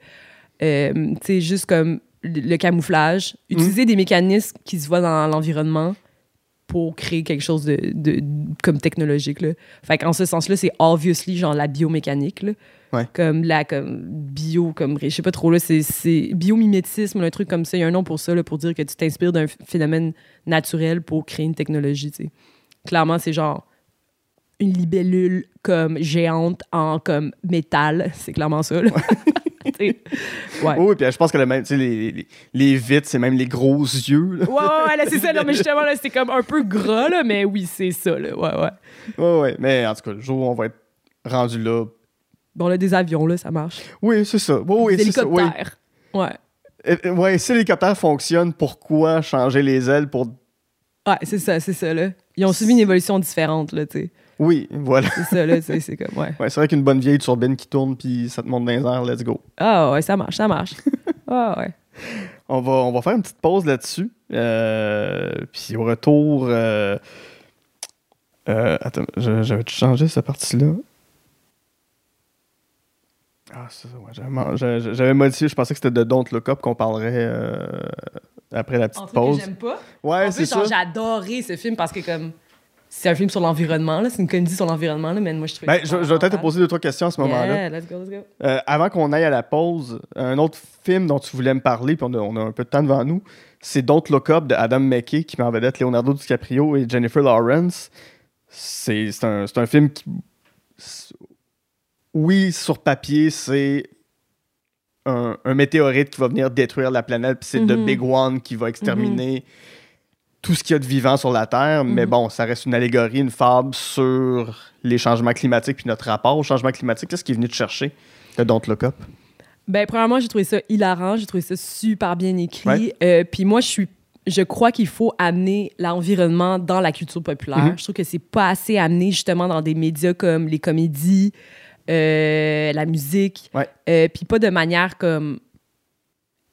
euh, tu sais, juste comme le, le camouflage. Utiliser des mécanismes qui se voient dans l'environnement pour créer quelque chose de, de- comme technologique, là. Fait qu'en ce sens-là, c'est obviously genre la biomécanique, là. Ouais. Comme la comme bio, comme je sais pas trop là, c'est biomimétisme, un truc comme ça. Il y a un nom pour ça, là, pour dire que tu t'inspires d'un phénomène naturel pour créer une technologie, tu sais. Clairement, c'est genre une libellule comme géante en comme métal, (laughs) c'est clairement ça. Là. Ouais. (laughs) Oui, puis je pense que le même, les, les, les vitres, c'est même les gros yeux. Là. Ouais, ouais, c'est ça. Non, mais justement, là, c'est comme un peu gras, là, mais oui, c'est ça, là. Ouais, ouais. Ouais, ouais. Mais en tout cas, le jour où on va être rendu là. Bon, là, des avions, là, ça marche. Oui, c'est ça. Oui, oui, des c'est ça. Oui. hélicoptères. Ouais. Ouais, si l'hélicoptère fonctionne, pourquoi changer les ailes pour. Ouais, c'est ça, c'est ça, là. Ils ont subi une évolution différente, là, tu sais. Oui, voilà. C'est ça, là, tu sais, c'est comme, ouais. Ouais, c'est vrai qu'une bonne vieille turbine qui tourne, puis ça te monte dans les airs, let's go. Ah, ouais, ça marche, ça marche. (laughs) Ah, ouais. On va, on va faire une petite pause là-dessus. Euh, puis au retour. euh, euh, attends, j'avais changé cette partie-là. Ah, ça, ouais, j'avais modifié. Je pensais que c'était de Don't Look Up qu'on parlerait euh, après la petite En pause. que j'aime pas. Ouais, c'est ça. j'ai adoré ce film parce que, comme, c'est un film sur l'environnement, là. C'est une comédie sur l'environnement, là, mais moi, je trouve Ben, je, je vais peut-être te poser deux, trois questions à ce moment-là. Yeah. Euh, avant qu'on aille à la pause, un autre film dont tu voulais me parler, puis on a, on a un peu de temps devant nous, c'est Don't Look Up de Adam McKay qui met en vedette Leonardo DiCaprio et Jennifer Lawrence. C'est un, c'est un film qui. Oui, sur papier, c'est un, un météorite qui va venir détruire la planète, puis c'est The Mhm. Big One qui va exterminer tout ce qu'il y a de vivant sur la Terre. Mais Mhm. bon, ça reste une allégorie, une fable sur les changements climatiques puis notre rapport au changement climatique. Qu'est-ce qui est venu te chercher de Don't Look Up? Ben, premièrement, j'ai trouvé ça hilarant. J'ai trouvé ça super bien écrit. Euh, Puis moi, je suis. Je crois qu'il faut amener l'environnement dans la culture populaire. Mhm. Je trouve que c'est pas assez amené justement dans des médias comme les comédies, euh, la musique, euh, puis pas de manière comme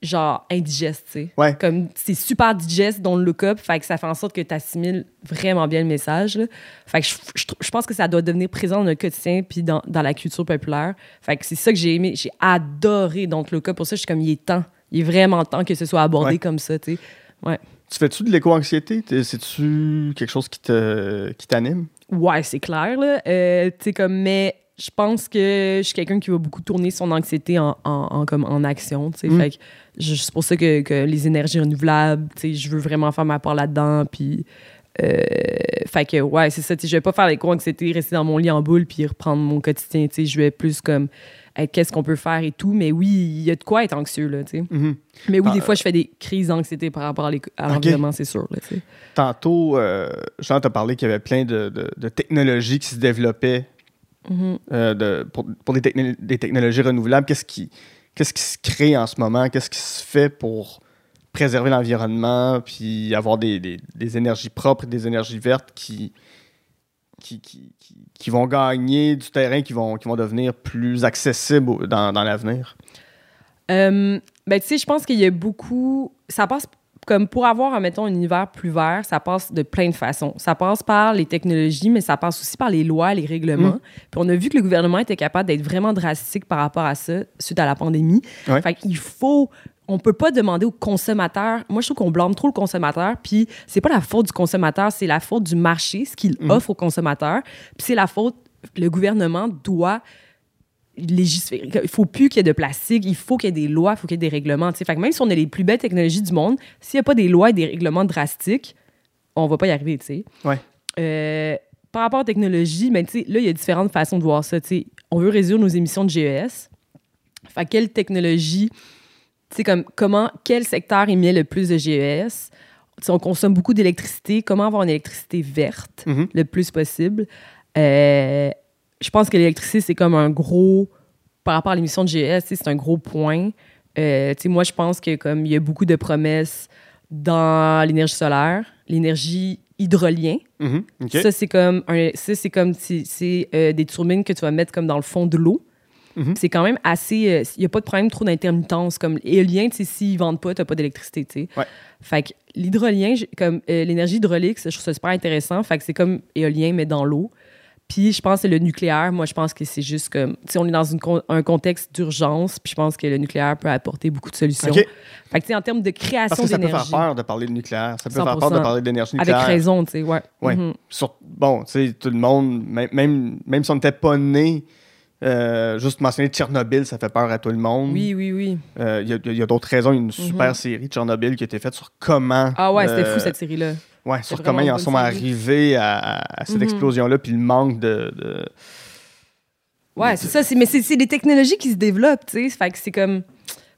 genre indigeste, tu sais. Ouais. Comme c'est super digeste dans le look-up, fait que ça fait en sorte que tu assimiles vraiment bien le message. là. Fait que je, je pense que ça doit devenir présent dans notre quotidien puis dans, dans la culture populaire. Fait que c'est ça que j'ai aimé. J'ai adoré donc le look-up. Pour ça, je suis comme, il est temps. Il est vraiment temps que ce soit abordé Ouais. comme ça, tu sais. Ouais. Tu fais-tu de l'éco-anxiété? C'est-tu quelque chose qui te qui t'anime? Ouais, c'est clair, là. Euh, tu sais, comme, mais je pense que je suis quelqu'un qui va beaucoup tourner son anxiété en, en, en- comme en action. Mm. Fait que je- c'est pour ça que, que les énergies renouvelables, je veux vraiment faire ma part là-dedans, puis... euh, fait que, ouais, c'est ça, je vais pas faire l'éco-anxiété, rester dans mon lit en boule, puis reprendre mon quotidien. Je vais plus, comme, qu'est-ce qu'on peut faire et tout, mais oui, il y a de quoi être anxieux, là, tu sais. Mhm. Mais oui, des fois, je fais des crises d'anxiété par rapport à l'environnement, c'est sûr, là. Tantôt, euh, Jean t'a parlé qu'il y avait plein de, de- de technologies qui se développaient Mhm. euh, de- pour, pour des, techno- des technologies renouvelables. Qu'est-ce qui, qu'est-ce qui se crée en ce moment? Qu'est-ce qui se fait pour préserver l'environnement puis avoir des, des- des énergies propres des énergies vertes qui, qui, qui, qui- vont gagner du terrain, qui vont, qui vont devenir plus accessibles dans, dans l'avenir? Euh, ben, tu sais, je pense qu'il y a beaucoup. Ça passe comme pour avoir, mettons, un univers plus vert, ça passe de plein de façons. Ça passe par les technologies, mais ça passe aussi par les lois, les règlements. Mm. Puis on a vu que le gouvernement était capable d'être vraiment drastique par rapport à ça suite à la pandémie. Ouais. Fait qu'il faut. On peut pas demander aux consommateurs. Moi, je trouve qu'on blâme trop le consommateur. Puis c'est pas la faute du consommateur, c'est la faute du marché, ce qu'il Mhm. offre aux consommateurs. Puis c'est la faute. Le gouvernement doit Il faut plus qu'il y ait de plastique, il faut qu'il y ait des lois, il faut qu'il y ait des règlements. Fait que même si on a les plus belles technologies du monde, s'il n'y a pas des lois et des règlements drastiques, on va pas y arriver, tu sais. Ouais. Euh, par rapport aux technologies, ben, tu sais, là, il y a différentes façons de voir ça. On veut réduire nos émissions de GES. Fait que quelle technologie, comme comment, quel secteur émet le plus de GES? Tu sais, on consomme beaucoup d'électricité. Comment avoir une électricité verte Mhm. le plus possible? Euh, je pense que l'électricité, c'est comme un gros. Par rapport à l'émission de GS, sais, c'est un gros point. Euh, moi, je pense que comme il y a beaucoup de promesses dans l'énergie solaire, l'énergie hydrolien. Mhm. Ça, c'est comme, un, ça, c'est comme c'est, euh, des turbines que tu vas mettre comme dans le fond de l'eau. Mhm. C'est quand même assez. euh, Il n'y a pas de problème trop d'intermittence. Comme éolien, s'ils ne vendent pas, tu n'as pas d'électricité. Ouais. Fait que l'hydrolien, comme euh, l'énergie hydraulique, je trouve ça super intéressant. Fait que c'est comme éolien, mais dans l'eau. Puis je pense que c'est le nucléaire. Moi, je pense que c'est juste comme. Tu sais, on est dans une un contexte d'urgence, puis je pense que le nucléaire peut apporter beaucoup de solutions. Fait que, tu sais, en termes de création que ça peut faire d'énergie. peur de parler de nucléaire. Ça peut faire peur de 100%. parler d'énergie Avec nucléaire. raison, tu sais, ouais. Ouais. Mhm. Sur- bon, tu sais, tout le monde, même, même, même si on n'était pas né, euh, juste mentionner Tchernobyl, ça fait peur à tout le monde. Oui, oui, oui. Euh, Il y a, il y a d'autres raisons. Il y a une super série, Tchernobyl, qui a été faite sur comment. Mhm. Ah ouais, c'était euh, fou cette série-là. Ouais, sur comment ils en sont série. arrivés à, à- à cette Mhm. explosion-là, puis le manque de. de- Ouais, c'est ça. Mais c'est des technologies qui se développent, tu sais. Fait que c'est comme.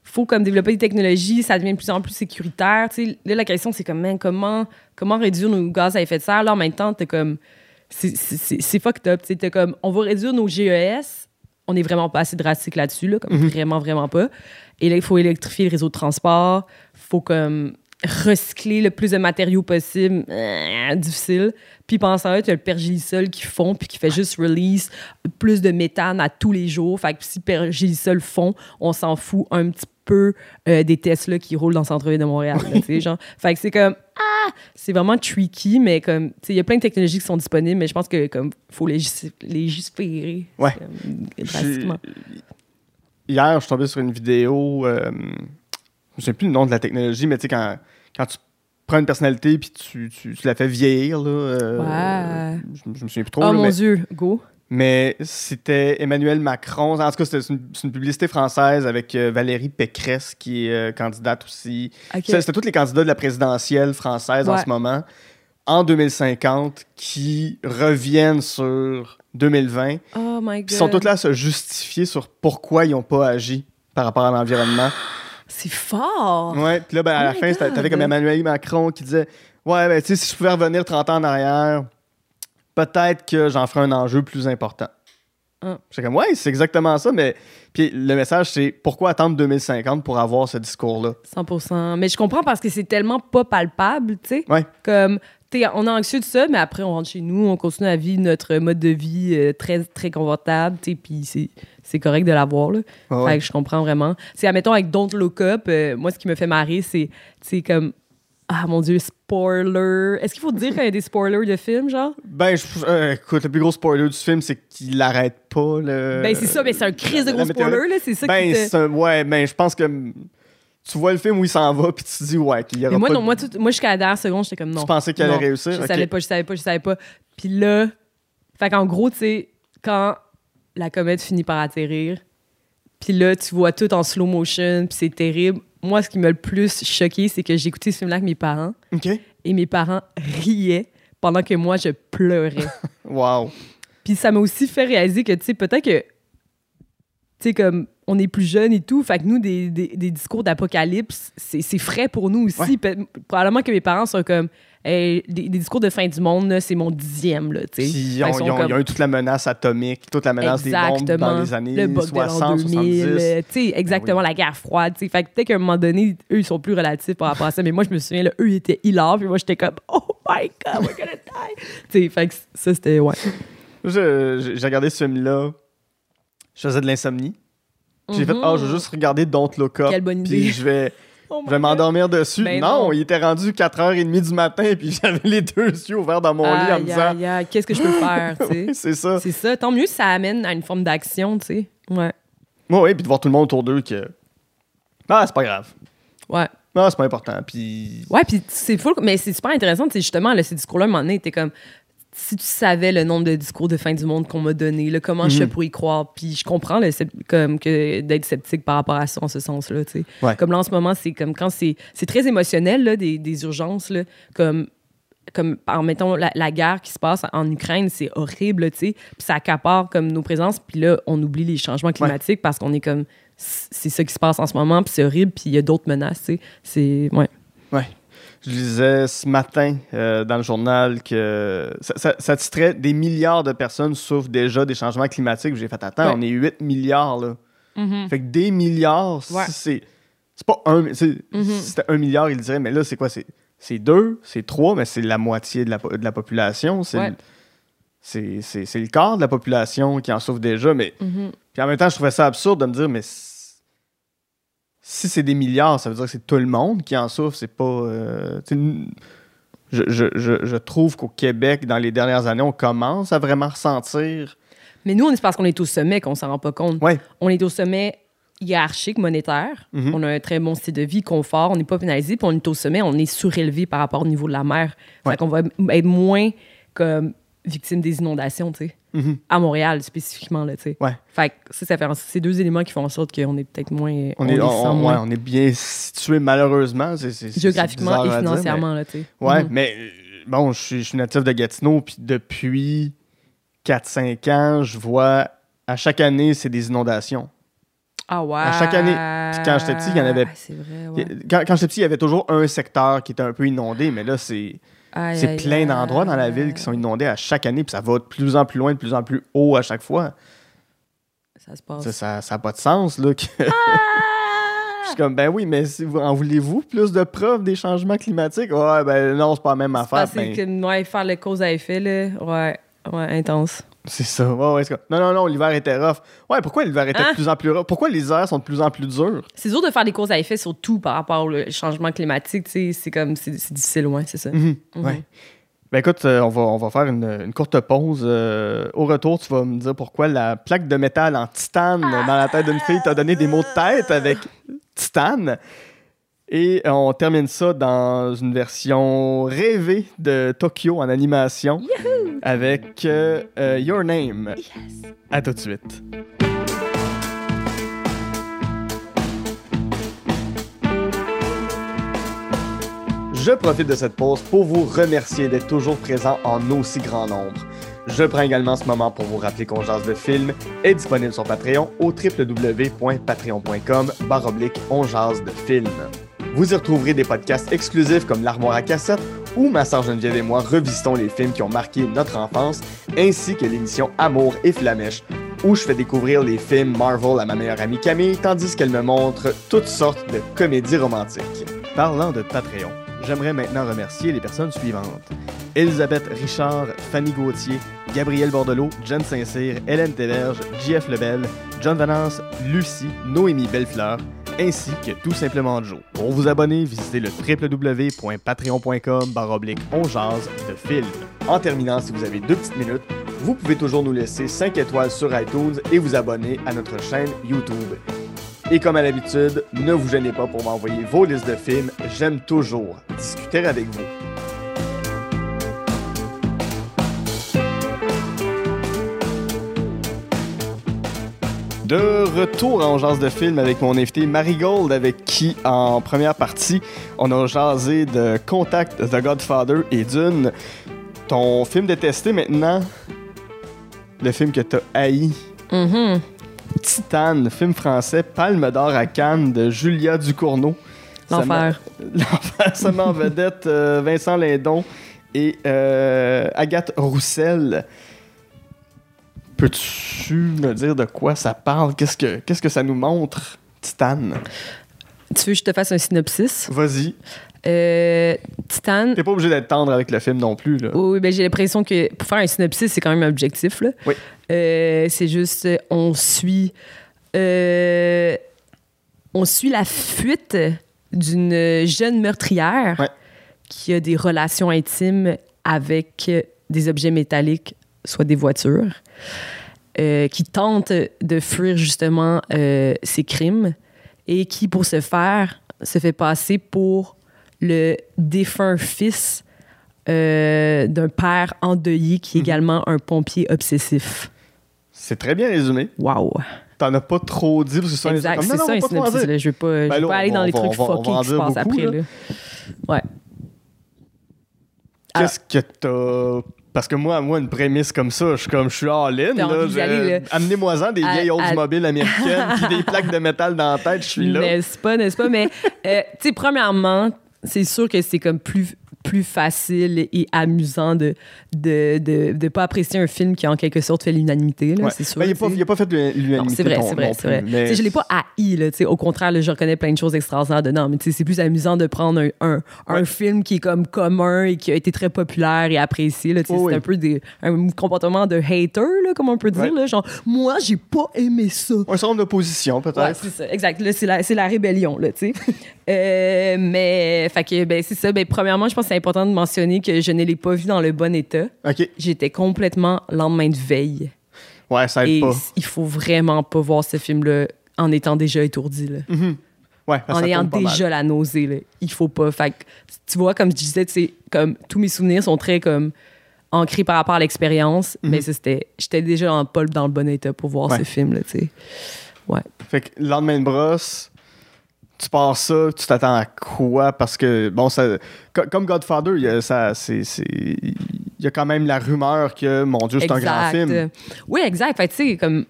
faut comme développer des technologies, ça devient de plus en plus sécuritaire. Tu sais, là, la question, c'est comme, man, comment, comment réduire nos gaz à effet de serre? Là, en même temps, t'es comme. C'est fucked up. tu sais. T'es comme, on va réduire nos GES. On n'est vraiment pas assez drastique là-dessus, là, comme Mhm. vraiment, vraiment pas. Et là, il faut électrifier le réseau de transport. faut comme recycler le plus de matériaux possible. Euh, difficile. Puis pendant ce temps-là, tu as le pergélisol qui fond puis qui fait juste release plus de méthane à tous les jours. Fait que si pergélisol fond, on s'en fout un petit peu euh, des Tesla qui roulent dans le centre-ville de Montréal. là, genre. Fait que c'est comme ah, c'est vraiment tricky, mais comme tu sais, il y a plein de technologies qui sont disponibles, mais je pense que comme faut légis- légiférer Ouais. comme, drastiquement. Hier, je suis tombé sur une vidéo. euh, je ne sais plus le nom de la technologie, mais tu sais, quand, quand tu prends une personnalité puis tu, tu, tu la fais vieillir, là, euh, Ouais. je, je me souviens plus trop. Oh là, mon mais Dieu, go. Mais c'était Emmanuel Macron. En tout cas, c'était une, c'est une publicité française avec euh, Valérie Pécresse, qui est euh, candidate aussi. C'était tous les candidats de la présidentielle française en ce moment, en 2050, qui reviennent sur 2020. Oh my god. Puis sont tous là à se justifier sur pourquoi ils n'ont pas agi par rapport à l'environnement. (gasps) C'est fort. Ouais, puis là, ben, à Oh la my fin, t'avais comme Emmanuel Macron qui disait Ouais, ben, tu sais, si je pouvais revenir 30 ans en arrière, peut-être que j'en ferais un enjeu plus important. Ah. J'étais comme Ouais, c'est exactement ça, mais. Puis le message, c'est pourquoi attendre 2050 pour avoir ce discours-là? 100% Mais je comprends parce que c'est tellement pas palpable, tu sais. Ouais. Comme, tu sais, on est anxieux de ça, mais après, on rentre chez nous, on continue à vivre notre mode de vie euh, très, très confortable, tu sais, puis c'est, c'est correct de l'avoir, là. Ouais, Fait que je comprends vraiment. C'est, admettons, avec Don't Look Up, euh, moi, ce qui me fait marrer, c'est, c'est comme, ah mon Dieu, spoiler. Est-ce qu'il faut dire qu'il y a des spoilers de films, genre? Ben, je- euh, écoute, le plus gros spoiler du film, c'est qu'il l'arrête pas. Le... ben, c'est ça, mais c'est un crise de gros spoiler, là, c'est ça Ben, qui te... ouais, ben, je pense que tu vois le film où il s'en va, puis tu te dis, ouais, qu'il y aura Mais moi, pas non, de- moi, tout- moi, jusqu'à la dernière seconde, j'étais comme non. Tu pensais qu'il allait réussir? Je Ok. savais pas, je savais pas, je savais pas. Puis là, fait qu'en gros, tu sais, quand la comète finit par atterrir, puis là, tu vois tout en slow motion, puis c'est terrible. Moi, ce qui m'a le plus choqué, c'est que j'ai écouté ce film-là avec mes parents, OK. et mes parents riaient pendant que moi, je pleurais. (laughs) Wow. Puis ça m'a aussi fait réaliser que, tu sais, peut-être que, tu sais, comme on est plus jeunes et tout, fait que nous, des, des- des discours d'apocalypse, c'est frais pour nous aussi. Ouais. Probablement que mes parents sont comme, Hey, des, des discours de fin du monde, c'est mon dixième, là, tu sais. Puis ils Fait ont, qu'ils sont ils ont- comme- ils ont eu toute la menace atomique, toute la menace des bombes dans les années le bug 60, de l'an 2000, 70. euh, tu sais, exactement, la guerre froide, tu sais. Fait que peut-être qu'à un moment donné, eux, ils sont plus relatifs par rapport à ça. Mais moi, je me souviens, là, eux, ils étaient hilaires, puis moi, j'étais comme, oh my God, we're gonna die. tu sais, fait que ça, c'était, ouais. J'ai regardé ce film-là. Je faisais de l'insomnie. Puis J'ai fait, Mhm. ah, je vais juste regarder Don't Look Up. Quelle bonne Puis idée. je vais, Oh je vais m'endormir dessus. Ben non, non. il était rendu 4h30 du matin, (laughs) puis j'avais les deux yeux ouverts dans mon lit en me disant, qu'est-ce que je peux faire, (laughs) c'est ça. C'est ça. Tant mieux si ça amène à une forme d'action, tu sais. Ouais. Oui, puis de voir tout le monde autour d'eux que. Ah, c'est pas grave. Ouais. Non, c'est pas important. Puis. Ouais, puis c'est fou, mais c'est super intéressant, tu sais, justement, là, ces discours-là, à un moment donné, t'es comme, si tu savais le nombre de discours de fin du monde qu'on m'a donné, là, comment je fais Mhm. pour y croire, puis je comprends le, comme que d'être sceptique par rapport à ça en ce sens-là, tu sais. Ouais. Comme là, en ce moment, c'est comme quand c'est c'est très émotionnel, là, des, des urgences, là, comme comme par mettons la, la guerre qui se passe en Ukraine, c'est horrible, tu sais, puis ça accapare comme nos présences, puis là on oublie les changements climatiques parce qu'on est comme c'est ça qui se passe en ce moment, puis c'est horrible, puis il y a d'autres menaces, tu sais. C'est ouais. Ouais. Je lisais ce matin euh, dans le journal que ça, ça, ça titrait Des milliards de personnes souffrent déjà des changements climatiques. J'ai fait Attends, Ouais. on est 8 milliards là. Fait que des milliards, si c'est. C'est pas un. Si c'était un milliard, il dirait, mais là, c'est quoi? C'est deux, c'est trois, mais c'est la moitié de la, de la population. C'est Ouais. c'est le quart de la population qui en souffre déjà. Mais Mhm. puis en même temps, je trouvais ça absurde de me dire, mais si c'est des milliards, ça veut dire que c'est tout le monde qui en souffre. C'est pas. euh, je, je, je, je trouve qu'au Québec, dans les dernières années, on commence à vraiment ressentir. Mais nous, on est parce qu'on est au sommet qu'on s'en rend pas compte. Ouais. On est au sommet hiérarchique, monétaire. Mhm. On a un très bon style de vie, confort. On n'est pas pénalisé. Puis on est au sommet, on est surélevé par rapport au niveau de la mer. Ouais. Fait qu'on va être moins comme victime des inondations, tu sais. Mhm. À Montréal, spécifiquement, là, tu sais. Ouais. Fait que ça, ça fait en- c'est deux éléments qui font en sorte qu'on est peut-être moins. On, est, on, sent on- moins ouais, on est bien situé, malheureusement. Géographiquement et à dire, mais- financièrement, là, tu sais. Ouais, Mhm. mais bon, je suis, je suis natif de Gatineau, puis depuis 4-5 ans, je vois à chaque année, c'est des inondations. Ah ouais. à chaque année. Puis quand j'étais petit, il y en avait- Ah, C'est vrai, ouais. Quand, quand j'étais petit, il y avait toujours un secteur qui était un peu inondé, mais là, c'est c'est plein d'endroits dans la ville qui sont inondés à chaque année, puis ça va de plus en plus loin, de plus en plus haut à chaque fois. Ça se passe. Ça n'a ça, pas de sens, là. que- (laughs) Je suis comme, ben oui, mais si vous, en voulez-vous plus de preuves des changements climatiques? Ouais, ben non, c'est pas la même affaire. Parce Ben, que, ouais, faire le cause à effet, là, ouais, ouais, intense. C'est ça. Ouais, ouais, non, non, non, l'hiver était rough. Ouais, pourquoi l'hiver était Hein? de plus en plus rough? Pourquoi les hivers sont de plus en plus durs? C'est dur de faire des causes à effet sur tout par rapport au changement climatique, c'est comme, c'est c'est difficile, ouais, c'est ça. Mhm. ouais. Ben écoute, euh, on, va, on va faire une, une courte pause. Euh, au retour, tu vas me dire pourquoi la plaque de métal en titane dans la tête d'une fille t'a donné des mots de tête avec titane. Et on termine ça dans une version rêvée de Tokyo en animation avec euh, euh, Your Name. À tout de suite. Je profite de cette pause pour vous remercier d'être toujours présent en aussi grand nombre. Je prends également ce moment pour vous rappeler qu'on jase de film est disponible sur Patreon au www.patreon.com baroblique on jase de film. Vous y retrouverez des podcasts exclusifs comme l'armoire à cassette où ma sœur Geneviève et moi revisitons les films qui ont marqué notre enfance, ainsi que l'émission Amour et Flamèche où je fais découvrir les films Marvel à ma meilleure amie Camille tandis qu'elle me montre toutes sortes de comédies romantiques. Parlant de Patreon, j'aimerais maintenant remercier les personnes suivantes. Elisabeth Richard, Fanny Gauthier, Gabriel Bordelot, Jen Saint-Cyr, Hélène Téverge, JF Lebel, John Valence, Lucie, Noémie Bellefleur, ainsi que tout simplement Joe. Pour vous abonner, visitez le www.patreon.com baroblique on de film. En terminant, si vous avez deux petites minutes, vous pouvez toujours nous laisser 5 étoiles sur iTunes et vous abonner à notre chaîne YouTube. Et comme à l'habitude, ne vous gênez pas pour m'envoyer vos listes de films, j'aime toujours discuter avec vous. De retour en jase de film avec mon invité Marigold, avec qui, en première partie, on a jasé de Contact, The Godfather et Dune. Ton film détesté maintenant, le film que t'as haï, Mhm. Titane, film français, Palme d'or à Cannes de Julia Ducournau. L'enfer. (laughs) L'enfer, ça en vedette euh, Vincent Lindon et euh, Agathe Roussel. Peux-tu me dire de quoi ça parle? Qu'est-ce que, qu'est-ce que ça nous montre, Titane? Tu veux que je te fasse un synopsis? Vas-y. Euh, Titan, T'es pas obligé d'être tendre avec le film non plus. Là. Oui, ben, j'ai l'impression que pour faire un synopsis, c'est quand même objectif. Là. Oui. Euh, c'est juste, on suit, euh, on suit la fuite d'une jeune meurtrière Ouais. qui a des relations intimes avec des objets métalliques, soit des voitures, euh, qui tente de fuir justement euh, ses crimes et qui, pour ce faire, se fait passer pour le défunt fils euh, d'un père endeuillé qui est Mhm. également un pompier obsessif. C'est très bien résumé. Wow. T'en as pas trop dit parce que gens Exact, c'est ça un synopsis. Là. Je vais pas, je Ben vais là, pas aller dans les trucs fuckés qui se passent après. là. Ouais. Qu'est-ce que t'as. Parce que moi, moi, une prémisse comme ça, je suis comme, je suis all-in. Là. Amenez-moi-en des À- vieilles à- Oldsmobile américaines puis des plaques de métal dans la tête, je suis là. N'est-ce pas, n'est-ce pas? Mais, euh, tu sais, premièrement, c'est sûr que c'est comme plus plus facile et amusant de de, de, de pas apprécier un film qui en quelque sorte fait l'unanimité Ouais. c'est sûr. Ben, il n'a pas, fait de l'unanimité. C'est vrai, c'est vrai, c'est vrai. mais- Je l'ai pas haï, là. Au contraire, là, je reconnais plein de choses extraordinaires dedans, mais c'est plus amusant de prendre un, un, film qui est comme commun et qui a été très populaire et apprécié. Oh c'est oui. un peu des, un comportement de hater, là, comme on peut dire. Ouais. Là, genre, moi, j'ai pas aimé ça. Un nombre d'opposition, peut-être. c'est ça, exact. C'est la, la rébellion, là. (laughs) Euh, mais, fait que, ben, c'est ça. Ben, premièrement, je pense c'est important de mentionner que je ne l'ai pas vu dans le bon état. OK. J'étais complètement lendemain de veille. Ouais, ça aide Et pas. il faut vraiment pas voir ce film-là en étant déjà étourdi, là. Ouais, en ça ayant mal. déjà la nausée, là. Il faut pas. Fait que, tu vois, comme je disais, comme tous mes souvenirs sont très comme ancrés par rapport à l'expérience, mais ça, c'était, j'étais déjà en dans le bon état pour voir Mhm. Ouais. ce film, là. Ouais. Fait que lendemain de brosse, tu pars ça, tu t'attends à quoi? Parce que, bon, ça, co- comme Godfather, il y a, ça, c'est, c'est- il y a quand même la rumeur que, mon Dieu, c'est un grand film. Oui, exact. Fait tu sais, comme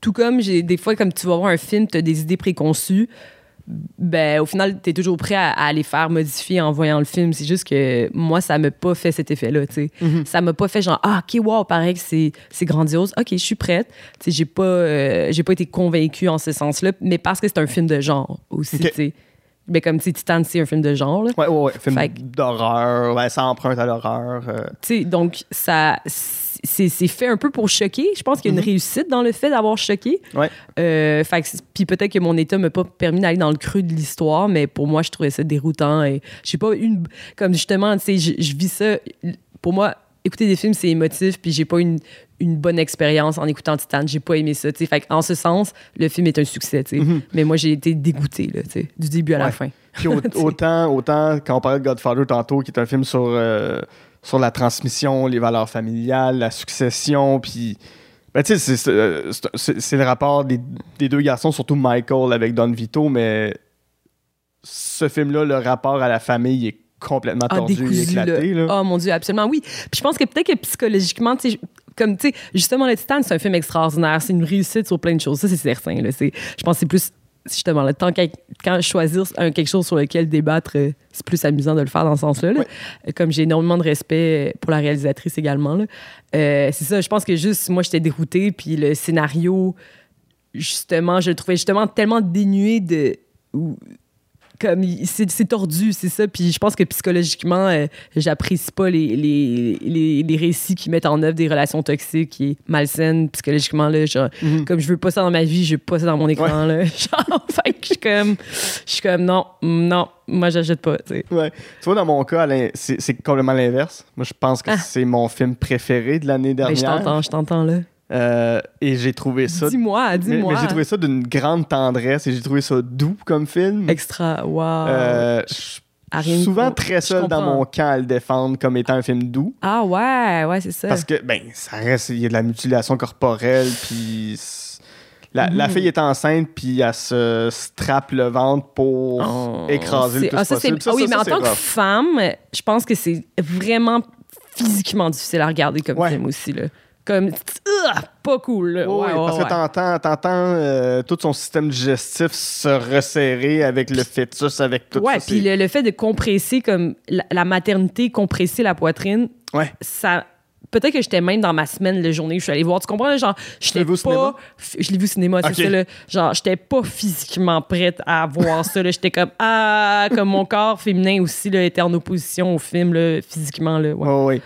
tout comme j'ai des fois comme tu vas voir un film, tu as des idées préconçues. Ben, au final, tu es toujours prêt à, à les faire modifier en voyant le film. C'est juste que moi, ça m'a pas fait cet effet-là, tu sais. Mhm. Ça m'a pas fait genre, ah, OK, wow, pareil que c'est grandiose. OK, je suis prête. J'ai pas, euh, j'ai pas été convaincue en ce sens-là, mais parce que c'est un film de genre aussi, Ok. tu sais. Ben, comme, Titan, c'est un film de genre, là. Ouais, ouais, ouais. Film d'horreur, ouais, ça emprunte à l'horreur. euh. Tu sais, donc, ça, c'est c'est fait un peu pour choquer. Je pense qu'il y a une réussite dans le fait d'avoir choqué. Ouais. Euh, puis peut-être que mon état m'a pas permis d'aller dans le creux de l'histoire, mais pour moi, je trouvais ça déroutant. Et je sais pas, une, comme justement, tu sais, je, vis ça. Pour moi, écouter des films, c'est émotif, puis j'ai pas une, une bonne expérience en écoutant Titan. J'ai pas aimé ça, tu sais. Fait en ce sens, le film est un succès, sais. Mais moi, j'ai été dégoûté, là, du début à la fin. Puis au- (laughs) autant, autant, quand on parlait de Godfather tantôt, qui est un film sur, euh, sur la transmission, les valeurs familiales, la succession, puis. Ben, tu sais, c'est- euh, c'est- le rapport des, des deux garçons, surtout Michael avec Don Vito, mais ce film-là, le rapport à la famille est complètement Ah, tordu et décousu, éclaté. là. Oh mon Dieu, absolument, oui. Puis je pense que peut-être que psychologiquement, tu sais, comme, tu sais, justement, Le Titan, c'est un film extraordinaire. C'est une réussite sur plein de choses. Ça, c'est certain. Là. Je pense que c'est plus, justement, le temps qu'à- quand choisir un- quelque chose sur lequel débattre, c'est plus amusant de le faire dans ce sens-là. là. Comme j'ai énormément de respect pour la réalisatrice également. Euh, c'est ça, je pense que juste, moi, j'étais déroutée. Puis le scénario, justement, je le trouvais justement tellement dénué de. Comme c'est tordu, c'est ça. Puis je pense que psychologiquement, euh, j'apprécie pas les, les, les, les récits qui mettent en œuvre des relations toxiques et malsaines psychologiquement. Là, genre, Mhm. Comme je veux pas ça dans ma vie, je veux pas ça dans mon écran. Là. (laughs) Genre, fait que je suis comme, je suis comme non, non, moi j'achète pas. tu. Ouais. Vois, dans mon cas, c'est complètement l'inverse. Moi, je pense que Ah. c'est mon film préféré de l'année Ben, je dernière. t'entends, je t'entends là. Euh, et j'ai trouvé ça Dis-moi, dis-moi. mais j'ai trouvé ça d'une grande tendresse et j'ai trouvé ça doux comme film. Extra, wow. Euh, souvent très seul dans mon camp à le défendre comme étant un film doux. Ah ouais, ouais, c'est ça. Parce que, ben, ça reste, il y a de la mutilation corporelle, puis la, la Mhm. fille est enceinte, puis elle se strappe le ventre pour Oh, écraser le plus ah, ça, c'est- possible. Ça, ah oui, ça, mais en tant que femme, je pense que c'est vraiment physiquement difficile à regarder comme Ouais. film aussi. Là. Comme, ah, pas cool. là. Ouais, parce ouais. que t'entends, t'entends euh, tout son système digestif se resserrer avec le fœtus, avec tout Ouais, ça. puis c'est- le, le fait de compresser comme la, la maternité, compresser la poitrine, Ouais. ça. Peut-être que j'étais même dans ma semaine, la journée où je suis allée voir. Tu comprends? là, Genre, vu au cinéma? Je l'ai vu au cinéma, c'est Ok. ça. Là, genre, j'étais pas physiquement prête à voir ça. là. J'étais comme, ah, comme mon corps féminin aussi là, était en opposition au film, là, physiquement. Là, ouais.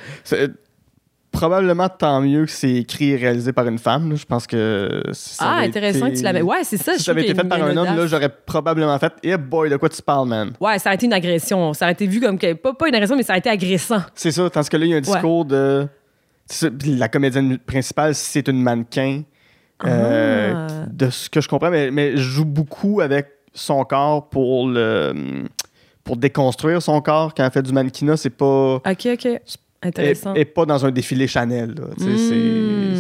C'est- Probablement tant mieux que c'est écrit et réalisé par une femme. là. Je pense que si ça Ah, avait intéressant été- que tu l'avais. Ouais, c'est ça. Si je ça avait été qu'il y fait a par une un homme, là, j'aurais probablement fait Eh boy, de quoi tu parles, man? Ouais, ça a été une agression. Ça a été vu comme que. Pas, pas une agression, mais ça a été agressant. C'est ça. Tandis que là, il y a un discours de. c'est ça, puis La comédienne principale, c'est une mannequin. euh, Ah. de ce que je comprends, mais, mais joue beaucoup avec son corps pour le. Pour déconstruire son corps quand elle fait du mannequinat, c'est pas. OK, OK. Intéressant. Et, et pas dans un défilé Chanel. c'est- Hmm,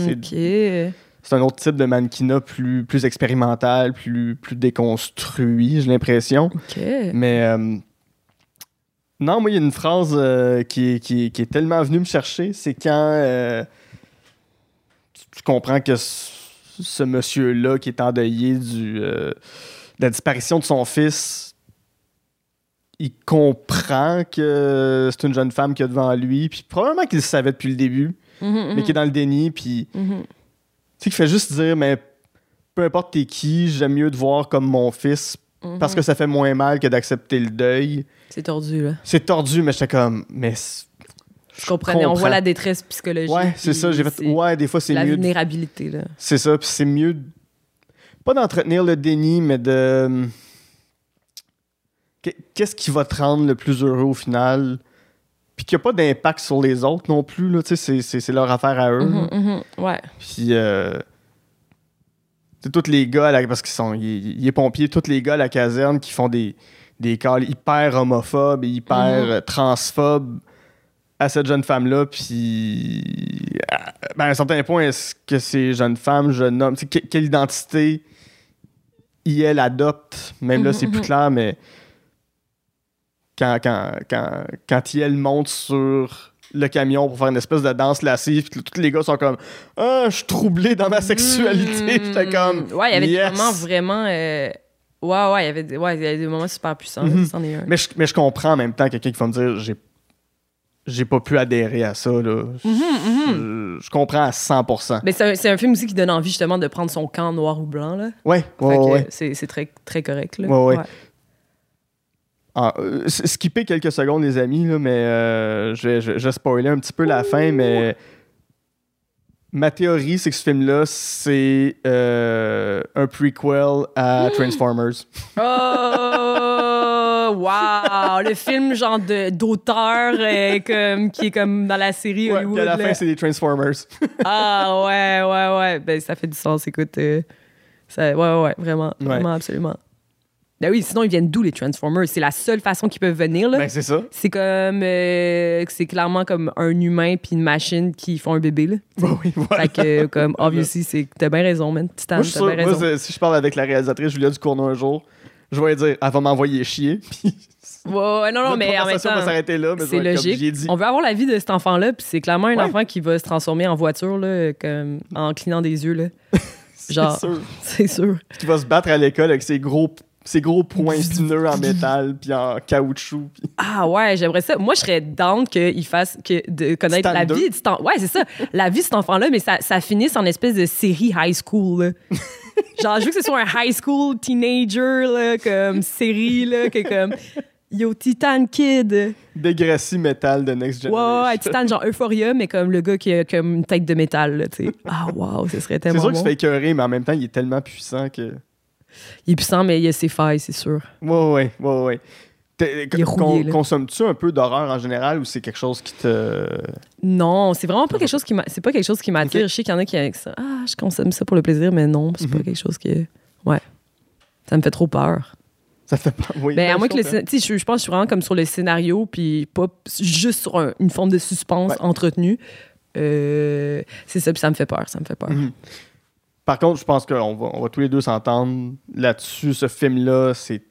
c'est- un autre type de mannequinat plus, plus expérimental, plus, plus déconstruit, j'ai l'impression. Mais euh, non, moi, il y a une phrase euh, qui, est- qui est- qui est tellement venue me chercher. C'est quand euh, tu, tu comprends que ce, ce monsieur-là qui est endeuillé du, de la disparition de son fils il comprend que c'est une jeune femme qu'il a devant lui, puis probablement qu'il le savait depuis le début, Mhm, mais qui est dans le déni, puis mhm, mhm. tu sais, qui fait juste dire, mais peu importe t'es qui, j'aime mieux te voir comme mon fils, parce Mhm. que ça fait moins mal que d'accepter le deuil. C'est tordu, là. C'est tordu, mais j'étais comme, mais Je comprenais. On voit la détresse psychologique. ouais, c'est ça, j'ai fait, ouais, des fois c'est La mieux de vulnérabilité, là. C'est ça, puis c'est mieux. Pas d'entretenir le déni, mais de. Qu'est- Qu'est-ce qui va te rendre le plus heureux au final? Puis qu'il n'y a pas d'impact sur les autres non plus, là. Tu sais, c'est- c'est leur affaire à eux. Mhm, mhm. Ouais. Puis. Euh... Tous les gars, à la- parce qu'ils sont. Il, il est pompier, tous les gars à la caserne qui font des, des calls hyper homophobes et hyper Mhm. euh, transphobes à cette jeune femme-là. Puis. ben, à un certain point, est-ce que ces jeunes femmes, jeunes hommes, que- quelle identité il elle adopte? Même là, c'est plus clair, mais. Quand, quand, quand, quand elle monte sur le camion pour faire une espèce de danse lascive, puis tous les gars sont comme Ah, je suis troublé dans ma sexualité. Mm. (laughs) J'étais comme. Ouais, il y avait yes. des moments vraiment. euh, Ouais, ouais, il y avait des, ouais, il y avait des moments super puissants. là, Mhm. c'en est un. Mais je, mais je comprends en même temps quelqu'un qui va me dire j'ai j'ai pas pu adhérer à ça. Là. Mhm, mhm. Je, je comprends à 100%. Mais c'est un, un film aussi qui donne envie justement de prendre son camp noir ou blanc. Là. Ouais, ouais, ouais. C'est, c'est très, très correct. Là. Ouais, ouais. Ah, euh, skipper quelques secondes, les amis, là, mais euh, je, vais, je, je un petit peu la fin, mais ma théorie, c'est que ce film-là, c'est euh, un prequel à Transformers. Oh, wow! Le film genre d'auteur euh, comme, qui est comme dans la série Ouais, Hollywood. à la là. fin, c'est des Transformers. Ah ouais, ouais, ouais. Ben, ça fait du sens, écoute. ça, ouais, ouais, vraiment. Ouais. Vraiment, absolument. Ben oui, sinon, ils viennent d'où, les Transformers? C'est la seule façon qu'ils peuvent venir, là. ben, c'est ça. c'est comme... euh, c'est clairement comme un humain puis une machine qui font un bébé, là. (laughs) Bah oui, voilà. Fait que, comme, (laughs) obviously, c'est... T'as bien raison, man. Titan, Moi, je suis t'as sûr, bien moi, raison. c'est- si je parle avec la réalisatrice Julia Ducournau un jour, je vais lui dire, elle va m'envoyer chier. (laughs) Puis Ouais, ouais, non, non, notre mais en même conversation va temps... s'arrêter là. mais je C'est vais être comme, logique. Dit. On veut avoir la vie de cet enfant-là, puis c'est clairement un Ouais. enfant qui va se transformer en voiture, là, comme, en clignant des yeux, là. genre- C'est sûr. C'est sûr. Qui va se battre à l'école avec ses gros, ses gros (laughs) poings épineux en métal puis en caoutchouc. puis- (laughs) Ah ouais, j'aimerais ça. Moi, je serais down qu'il fasse que de connaître la 2. vie de cet enfant. Ouais, c'est ça. La vie de cet enfant-là, mais ça, ça finisse en espèce de série high school. là. (laughs) Genre, je veux que ce soit un high school teenager, là, comme série, là, que comme. Yo, Titan Kid. Degrassi métal de Next Generation. ouais, Titan, genre Euphoria, mais comme le gars qui a comme une tête de métal, là, tu sais. Ah, wow, ce serait C'est tellement sûr bon. qu'il se fait écœurer, mais en même temps, il est tellement puissant que. Il est puissant, mais il a ses failles, c'est sûr. Ouais, ouais, ouais, ouais. Con-. Consommes-tu un peu d'horreur en général ou c'est quelque chose qui te. Non, c'est vraiment pas quelque chose qui m'a- c'est pas quelque chose qui m'attire. Je sais qu'il y en a qui avec ça. Ah, je consomme ça pour le plaisir, mais non, c'est pas Mhm. quelque chose qui ouais. Ça me fait trop peur. Ça fait pas. Oui, Ben, à moins je que le tu sais, je, pense que je suis vraiment comme sur le scénario puis pas juste sur un- une forme de suspense Ouais. entretenue. Euh, c'est ça, puis ça me fait peur, ça me fait peur. Mhm. Par contre, je pense qu'on va, on va tous les deux s'entendre là-dessus. Ce film-là, c'est,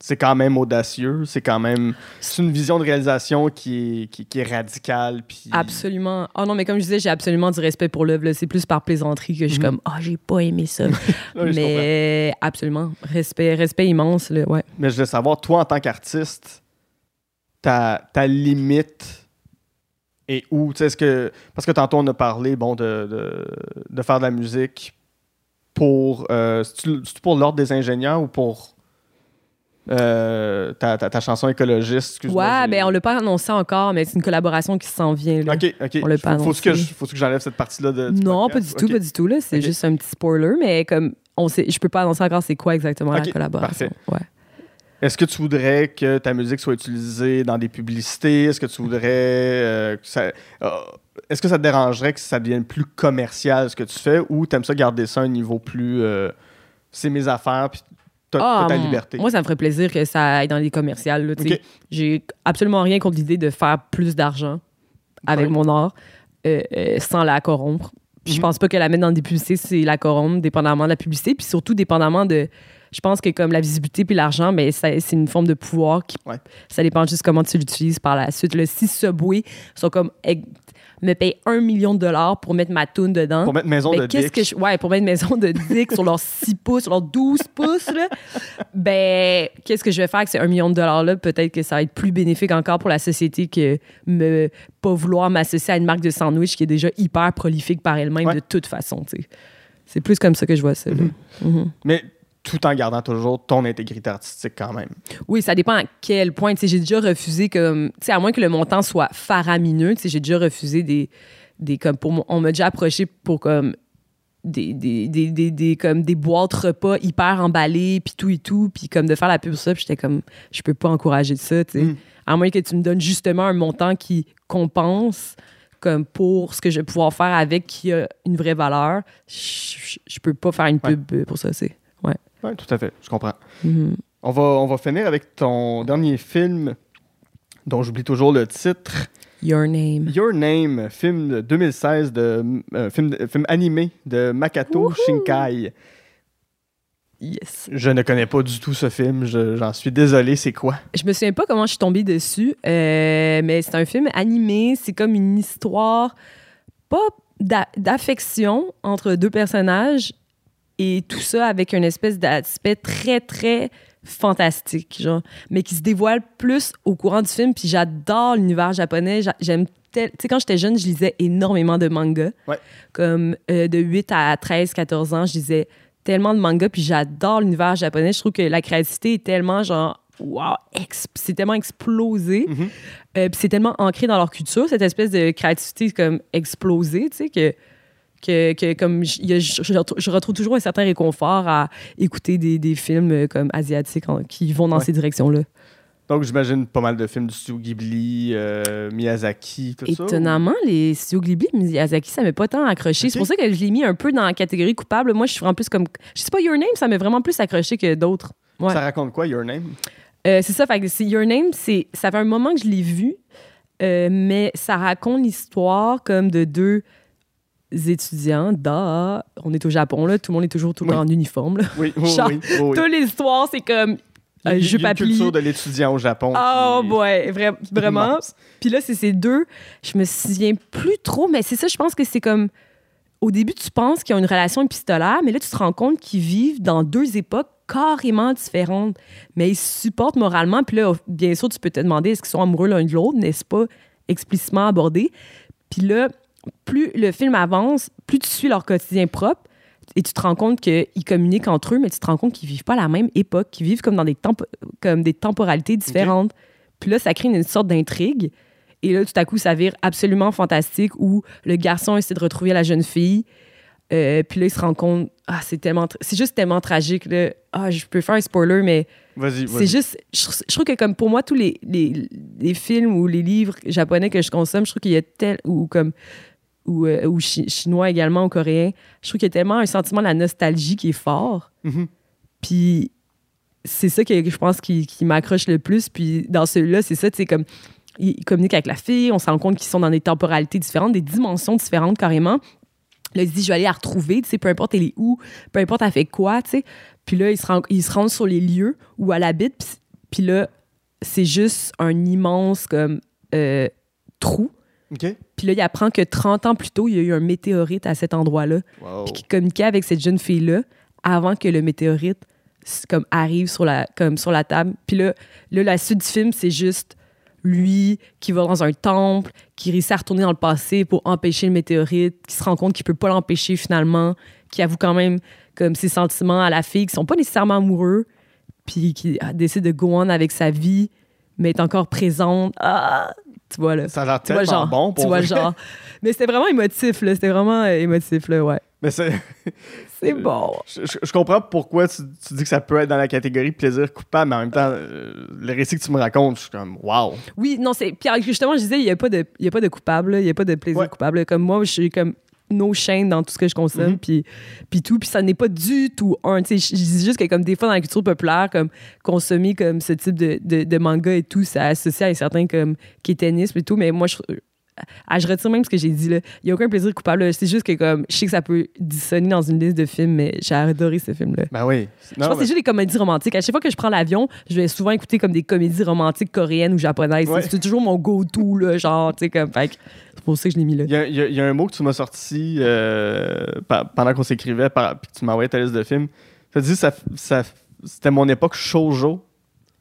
c'est quand même audacieux. C'est quand même. C'est une vision de réalisation qui est, qui, qui est radicale. Puis... Absolument. Oh non, mais comme je disais, j'ai absolument du respect pour l'œuvre. C'est plus par plaisanterie que je suis Mhm. comme, ah, j'ai pas aimé ça. (laughs) Mais absolument. Respect, respect immense. Là. Ouais. Mais je veux savoir, toi, en tant qu'artiste, ta, ta limite est où? Tu sais, est-ce que, parce que tantôt, on a parlé bon, de, de, de faire de la musique pour. Euh, c'est-tu pour l'ordre des ingénieurs ou pour euh, ta, ta, ta chanson écologiste? Excuse-moi, Ouais, ben on l'a pas annoncé encore, mais c'est une collaboration qui s'en vient. Là. Ok, ok. On l'a pas faut, que je- faut que j'enlève cette partie-là de. du Non, pas du tout, pas du tout. Là. C'est juste un petit spoiler, mais comme on sait, je peux pas annoncer encore c'est quoi exactement la collaboration. Ouais. Est-ce que tu voudrais que ta musique soit utilisée dans des publicités? Est-ce que tu voudrais euh, que ça. euh, Est-ce que ça te dérangerait que ça devienne plus commercial ce que tu fais ou t'aimes ça garder ça à un niveau plus. euh, c'est mes affaires, puis t'as Ah, ta hum, liberté? Moi, ça me ferait plaisir que ça aille dans les commerciales. J'ai absolument rien contre l'idée de faire plus d'argent avec Ouais. mon art sans la corrompre. Puis Je Mhm. pense pas que la mettre dans des publicités, c'est la corrompre, dépendamment de la publicité, puis surtout dépendamment de, je pense que comme la visibilité puis l'argent, ben, c'est une forme de pouvoir qui. Ouais. Ça dépend juste comment tu l'utilises par la suite. Le si Subway sont comme. eh, me paye un million de dollars pour mettre ma toune dedans. Pour mettre maison Ben, de dick. que je ouais pour mettre maison de dick sur leurs 6 (laughs) pouces sur leurs 12 pouces là, ben qu'est-ce que je vais faire avec ces 1 million de dollars là peut-être que ça va être plus bénéfique encore pour la société que me pas vouloir m'associer à une marque de sandwich qui est déjà hyper prolifique par elle-même Ouais. de toute façon tu sais c'est plus comme ça que je vois ça là. Mhm. Mais tout en gardant toujours ton intégrité artistique quand même. Oui, ça dépend à quel point. J'ai déjà refusé comme, à moins que le montant soit faramineux, j'ai déjà refusé des, des comme pour on m'a déjà approché pour comme des, des, des, des, des- comme des boîtes repas hyper emballées puis tout et tout puis comme de faire la pub sur ça j'étais comme je peux pas encourager ça tu sais Mm. à moins que tu me donnes justement un montant qui compense comme pour ce que je vais pouvoir faire avec qui a une vraie valeur je, je- je peux pas faire une Ouais. pub pour ça c'est Oui, tout à fait, je comprends. Mhm. On va, on va finir avec ton dernier film, dont j'oublie toujours le titre. Your Name Your Name, film de 2016, de, euh, film, film animé de Wouhou! Shinkai. yes Je ne connais pas du tout ce film, je- j'en suis désolé, c'est quoi? Je me souviens pas comment je suis tombée dessus, euh, mais c'est un film animé. C'est comme une histoire, pas d'a- d'affection entre deux personnages et tout ça avec une espèce d'aspect très, très fantastique, genre, mais qui se dévoile plus au courant du film. Puis j'adore l'univers japonais. J'a- J'aime tel- Tu sais, quand j'étais jeune, je lisais énormément de mangas. Ouais. Comme euh, de 8 à 13, 14 ans, je lisais tellement de mangas. Puis j'adore l'univers japonais. Je trouve que la créativité est tellement, genre, wow, c'est tellement explosé. Mhm. Euh, puis c'est tellement ancré dans leur culture, cette espèce de créativité comme explosée, tu sais, que, que, que comme je, je retrouve- je retrouve toujours un certain réconfort à écouter des, des films euh, comme asiatiques en- qui vont dans Ouais. ces directions-là. Donc j'imagine pas mal de films du studio Ghibli, euh, Miyazaki, tout ça. Étonnamment, les studios Ghibli, Miyazaki, ça m'a pas tant accroché. C'est pour ça que je l'ai mis un peu dans la catégorie coupable. Moi, je suis vraiment plus comme. Je sais pas, Your Name, ça m'a vraiment plus accroché que d'autres. Ouais. Ça raconte quoi, Your Name? Euh, c'est ça, fait que Your Name, c'est ça fait un moment que je l'ai vu, euh, mais ça raconte l'histoire comme de deux étudiants. Da, on est au Japon là, tout le monde est toujours tout le temps Oui. en uniforme. Là. Oui, oui, Genre, oui. oui. Toute l'histoire, c'est comme un a jeu papier. culture de l'étudiant au Japon. Oh qui- boy, vra- vraiment. Puis là, c'est ces deux. Je me souviens plus trop, mais c'est ça, je pense que c'est comme. Au début, tu penses qu'ils ont une relation épistolaire, mais là, tu te rends compte qu'ils vivent dans deux époques carrément différentes. Mais ils se supportent moralement. Puis là, bien sûr, tu peux te demander est-ce qu'ils sont amoureux l'un de l'autre, n'est-ce pas explicitement abordé. Puis là, plus le film avance, plus tu suis leur quotidien propre et tu te rends compte qu'ils communiquent entre eux, mais tu te rends compte qu'ils vivent pas la même époque, qu'ils vivent comme dans des, tempo- comme des temporalités différentes. Puis là, ça crée une sorte d'intrigue. Et là, tout à coup, ça vire absolument fantastique où le garçon essaie de retrouver la jeune fille. Euh, puis là, il se rend compte, ah, c'est tellement, c'est juste tellement tragique. Là. Ah, je peux faire un spoiler, mais Vas-y, c'est juste, je, je trouve que comme pour moi, tous les, les, les films ou les livres japonais que je consomme, je trouve qu'il y a tel, ou comme, ou, euh, ou chi- chinois également, ou coréen, je trouve qu'il y a tellement un sentiment de la nostalgie qui est fort. Mhm. Puis c'est ça que je pense qui, qui m'accroche le plus. Puis dans celui-là, c'est ça, tu sais, comme ils communiquent avec la fille, on se rend compte qu'ils sont dans des temporalités différentes, des dimensions différentes carrément. Là, il se dit, je vais aller la retrouver, tu sais, peu importe elle est où, peu importe elle fait quoi, tu sais. Puis là, ils se, rend- ils se rendent sur les lieux où elle habite, puis- puis là, c'est juste un immense comme euh, trou. OK. Puis là, il apprend que 30 ans plus tôt, il y a eu un météorite à cet endroit-là Wow. puis qui communiquait avec cette jeune fille-là avant que le météorite comme arrive sur la, comme sur la table. Puis là, là, la suite du film, c'est juste lui qui va dans un temple, qui réussit à retourner dans le passé pour empêcher le météorite, qui se rend compte qu'il peut pas l'empêcher finalement, qui avoue quand même comme ses sentiments à la fille, qui sont pas nécessairement amoureux, puis qui ah, décide de go on avec sa vie, mais est encore présente. Ah, tu vois là. Ça a l'air vois tellement genre. bon pour tu vois vrai. genre. Mais c'était vraiment émotif, là. C'était vraiment euh, émotif, là, ouais. Mais c'est- (laughs) C'est bon. je, je- je comprends pourquoi tu, tu dis que ça peut être dans la catégorie plaisir coupable, mais en même temps, euh, le récit que tu me racontes, je suis comme wow. Oui, non, c'est. Puis justement, je disais, il n'y a, pas de- il y a pas de coupable, là. il n'y a pas de plaisir Ouais. coupable. Comme moi, je suis comme no shame dans tout ce que je consomme, Mhm. puis, puis tout. Puis ça n'est pas du tout un. Je je dis juste que, comme des fois, dans la culture populaire, comme consommer comme ce type de, de, de manga et tout, ça associe à un certain comme kétanisme et tout. Mais moi, je, ah, je retire même ce que j'ai dit, là. Il n'y a aucun plaisir coupable. C'est juste que, comme, je sais que ça peut dissonner dans une liste de films, mais j'ai adoré ce film-là. Ben oui. Je pense que c'est juste des comédies romantiques. À chaque fois que je prends l'avion, je vais souvent écouter comme des comédies romantiques coréennes ou japonaises. Ouais. C'est toujours mon go-to, genre, tu sais, comme. fait C'est pour ça que je l'ai mis là. Il y, a, y y un mot que tu m'as sorti euh, pendant qu'on s'écrivait, puis que tu m'as envoyé ta liste de films. Tu as dit ça, ça, c'était mon époque shoujo.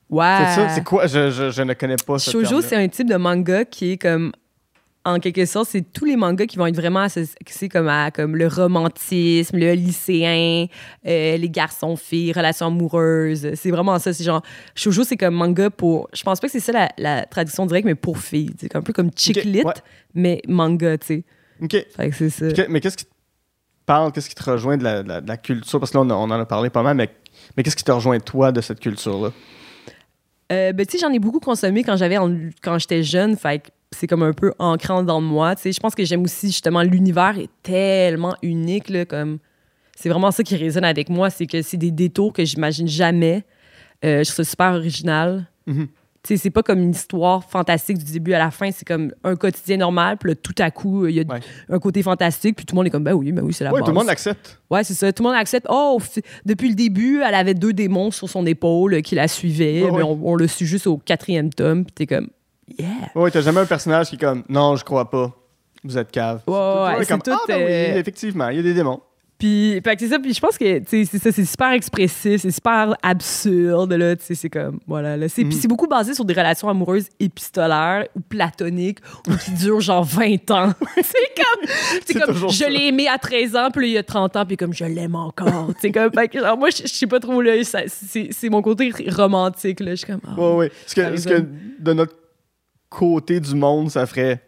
Ouais. C'est ça? C'est quoi? Je, je, je ne connais pas ce Shoujo, c'est un type de manga qui est comme. En quelque sorte, c'est tous les mangas qui vont être vraiment associés comme à comme le romantisme, le lycéen, euh, les garçons-filles, relations amoureuses. C'est vraiment ça. C'est genre. Shoujo, c'est comme manga pour. Je pense pas que c'est ça la, la traduction directe, mais pour filles. C'est un peu comme chick lit, ouais. mais manga, tu sais. OK. Fait que c'est ça. Mais qu'est-ce qui te parle, qu'est-ce qui te rejoint de la, de la- de la culture? Parce que là, on, a- on en a parlé pas mal, mais, mais qu'est-ce qui te rejoint, toi, de cette culture-là? Euh, ben, tu sais, j'en ai beaucoup consommé quand j'avais quand j'étais jeune, fait que c'est comme un peu ancrant dans moi. Tu sais, je pense que j'aime aussi justement l'univers est tellement unique là, comme c'est vraiment ça qui résonne avec moi, c'est que c'est des détours que j'imagine jamais. Euh, je trouve ça super original. Tu sais, c'est pas comme une histoire fantastique du début à la fin, c'est comme un quotidien normal, puis là, tout à coup, il y a Ouais. un côté fantastique, puis tout le monde est comme, ben oui, ben oui, c'est la Oui, base. tout le monde l'accepte. Ouais, c'est ça. Tout le monde accepte. Oh, depuis le début, elle avait deux démons sur son épaule euh, qui la suivaient. Ouais, mais ouais. on, on l'a su juste au quatrième tome. Puis t'es comme, yeah. Oui, t'as jamais un personnage qui est comme non, je crois pas. Vous êtes cave. Ouais, ouais, c'est comme, tout, ah, ben euh, oui, effectivement, il y a des démons. Puis, c'est ça. Puis je pense que, c'est ça, c'est super expressif, c'est super absurde, là. Tu sais, c'est comme, voilà. Là. C'est. Puis c'est beaucoup basé sur des relations amoureuses épistolaires ou platoniques ou qui durent genre 20 ans. (laughs) c'est comme, c'est C'est comme, je l'ai aimé à 13 ans, puis il y a 30 ans, puis comme, je l'aime encore. sais, comme, moi, je sais pas trop, là, c'est, c'est mon côté romantique, là. Je suis comme. Oui, oui. Ce Ça que, ce que de notre côté du monde, ça ferait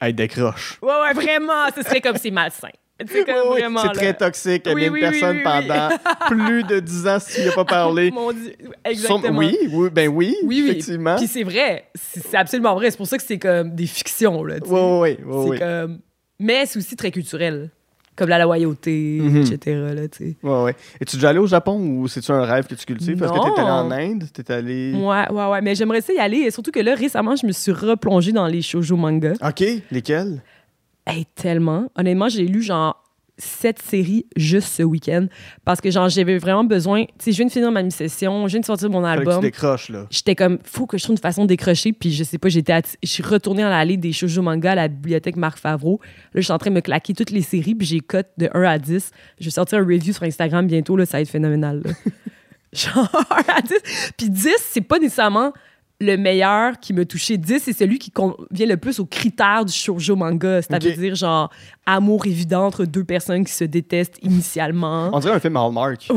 être décroche. Ouais, ouais, vraiment, ce serait comme, c'est malsain. C'est comme Oui, oui, vraiment, c'est là. très toxique. Oui, Aimer une oui, personne oui, oui. pendant (laughs) plus de 10 ans si tu n'y as pas parlé. (laughs) Mon Dieu, exactement. oui, oui, ben oui, Oui, oui. effectivement. Puis c'est vrai, c'est absolument vrai. C'est pour ça que c'est comme des fictions, là. Oui, oui, oui. c'est comme... Mais c'est aussi très culturel. Comme la loyauté, Mhm. etc. Là. Ouais, ouais. Es-tu déjà allé au Japon ou c'est-tu un rêve que tu cultives? Parce que t'es allé en. Inde, t'es allé. Ouais, ouais, ouais. Mais j'aimerais ça y aller. Et surtout que là, récemment, je me suis replongée dans les shoujo manga. Ok, lesquels? Hey, tellement. Honnêtement, j'ai lu genre sept séries juste ce week-end parce que genre j'avais vraiment besoin. Tu sais, je viens de finir ma mi-session, je viens de sortir mon Fallait que tu album. décroches, là. J'étais comme, faut que je trouve une façon de décrocher. Puis je sais pas, j'étais atti- je suis retournée dans l'allée des shoujo manga à la bibliothèque Marc Favreau. Là, je suis en train de me claquer toutes les séries, puis j'ai cote de 1 à 10. Je vais sortir un review sur Instagram bientôt, là, ça va être phénoménal. là. (laughs) Genre 1 à 10. Puis 10, c'est pas nécessairement le meilleur qui m'a touché. 10, c'est celui qui convient le plus aux critères du shoujo manga. C'est-à-dire genre, amour évident entre deux personnes qui se détestent initialement. On dirait un film Hallmark.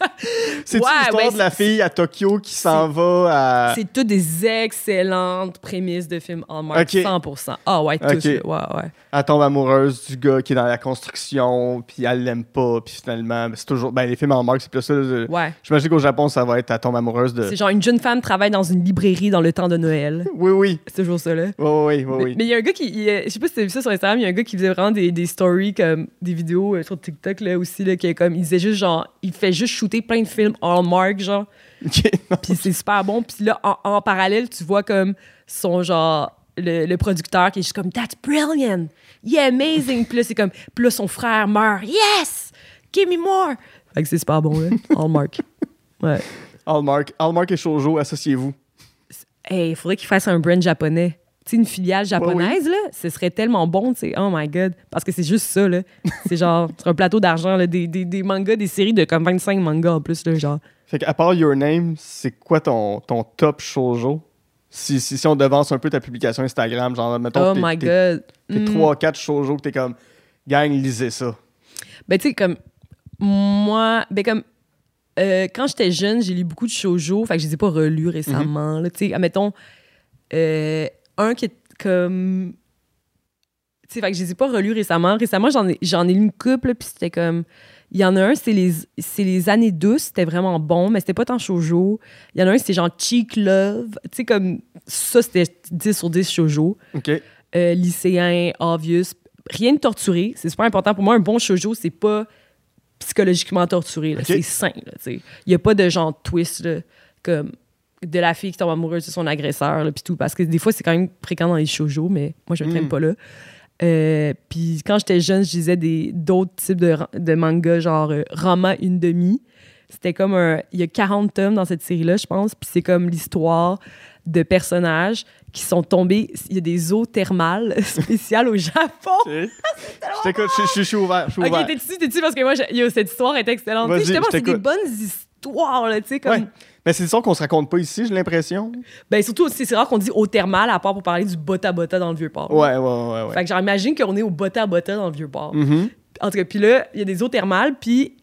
(laughs) C'est-tu Ouais, l'histoire de la fille à Tokyo qui s'en va à. C'est toutes des excellentes prémices de films Hallmark, Ok. 100%. Ah ouais, tous. Ok. là. Ouais, ouais. Elle tombe amoureuse du gars qui est dans la construction, puis elle l'aime pas, puis finalement, ben, c'est toujours. Ben, les films Hallmark, c'est plus ça. Ouais. J'imagine qu'au Japon, ça va être elle tombe amoureuse de. C'est genre une jeune femme travaille dans une librairie dans le temps de Noël. Oui, oui. C'est toujours ça, là. Oui, oui, oui. Mais- oui. Mais il y a un gars qui. il je sais pas si t'as vu ça sur Instagram, il y a un gars qui faisait vraiment des, des stories, comme des vidéos euh, sur TikTok, là aussi, là, qui est comme. Il disait juste, genre, il fait juste shooter plein de films Hallmark, genre. (laughs) Ok, non. Puis c'est super bon. Puis là, en, en parallèle, tu vois comme son genre. Le, le producteur qui est juste comme That's brilliant! Yeah, amazing! Puis là, c'est comme. Puis là, son frère meurt. Yes! Give me more! Fait que c'est super bon, là. (laughs) Hallmark. Ouais. Hallmark. Hallmark et Shoujo, associez-vous. Hey, il faudrait qu'il fasse un brand japonais. Une filiale japonaise, là, ce serait tellement bon, tu sais. Oh my God. Parce que c'est juste ça, là. C'est genre, (laughs) sur un plateau d'argent, des, des, des mangas, des séries de comme 25 mangas en plus, là, genre. Fait qu'à part Your Name, c'est quoi ton, ton top shoujo? Si, si, si on devance un peu ta publication Instagram, genre, mettons, Oh my God. tes Mm. 3-4 shoujo que t'es comme, gang, lisez ça. Ben, tu sais, comme, moi, ben, comme, euh, quand j'étais jeune, j'ai lu beaucoup de shoujo, fait que je les ai pas relus récemment, là, tu sais, admettons, euh, un qui est comme, tu sais, fait que je les ai pas relus récemment. Récemment, j'en ai, j'en ai lu une couple, puis c'était comme, il y en a un, c'est les, c'est les années douces, c'était vraiment bon, mais c'était pas tant shoujo. Il y en a un, c'était genre Cheek Love, tu sais, comme, ça, c'était 10 sur 10 shoujo OK? euh, lycéen, obvious. Rien de torturé. C'est super important. Pour moi, un bon shoujo, c'est pas psychologiquement torturé. C'est sain. là, tu sais. Il n'y a pas de genre twist. là, comme de la fille qui tombe amoureuse de son agresseur, puis tout. Parce que des fois, c'est quand même fréquent dans les shoujo, mais moi, je ne traîne Mm. pas là. Euh, puis quand j'étais jeune, je lisais d'autres types de, mangas, genre euh, Rama une demi. C'était comme un. Il y a 40 tomes dans cette série-là, je pense. Puis c'est comme l'histoire de personnages qui sont tombés. Il y a des eaux thermales (laughs) spéciales au Japon. (laughs) Je t'écoute, je, je- je suis ouvert. Je suis Ok, ouvert. t'es-tu, t'es-tu? Parce que moi, j'ai- yo, cette histoire est excellente. Justement, je c'est des bonnes histoires, là, tu sais, comme. Ouais. Mais c'est ça qu'on se raconte pas ici, j'ai l'impression. Ben, surtout, c'est rare qu'on dit au thermal, à part pour parler du bota-bota dans le Vieux-Port. Ouais, ouais, ouais. ouais. Fait que j'imagine qu'on est au bota-bota dans le Vieux-Port. Mhm. En tout cas, puis là, il y a des eaux thermales, puis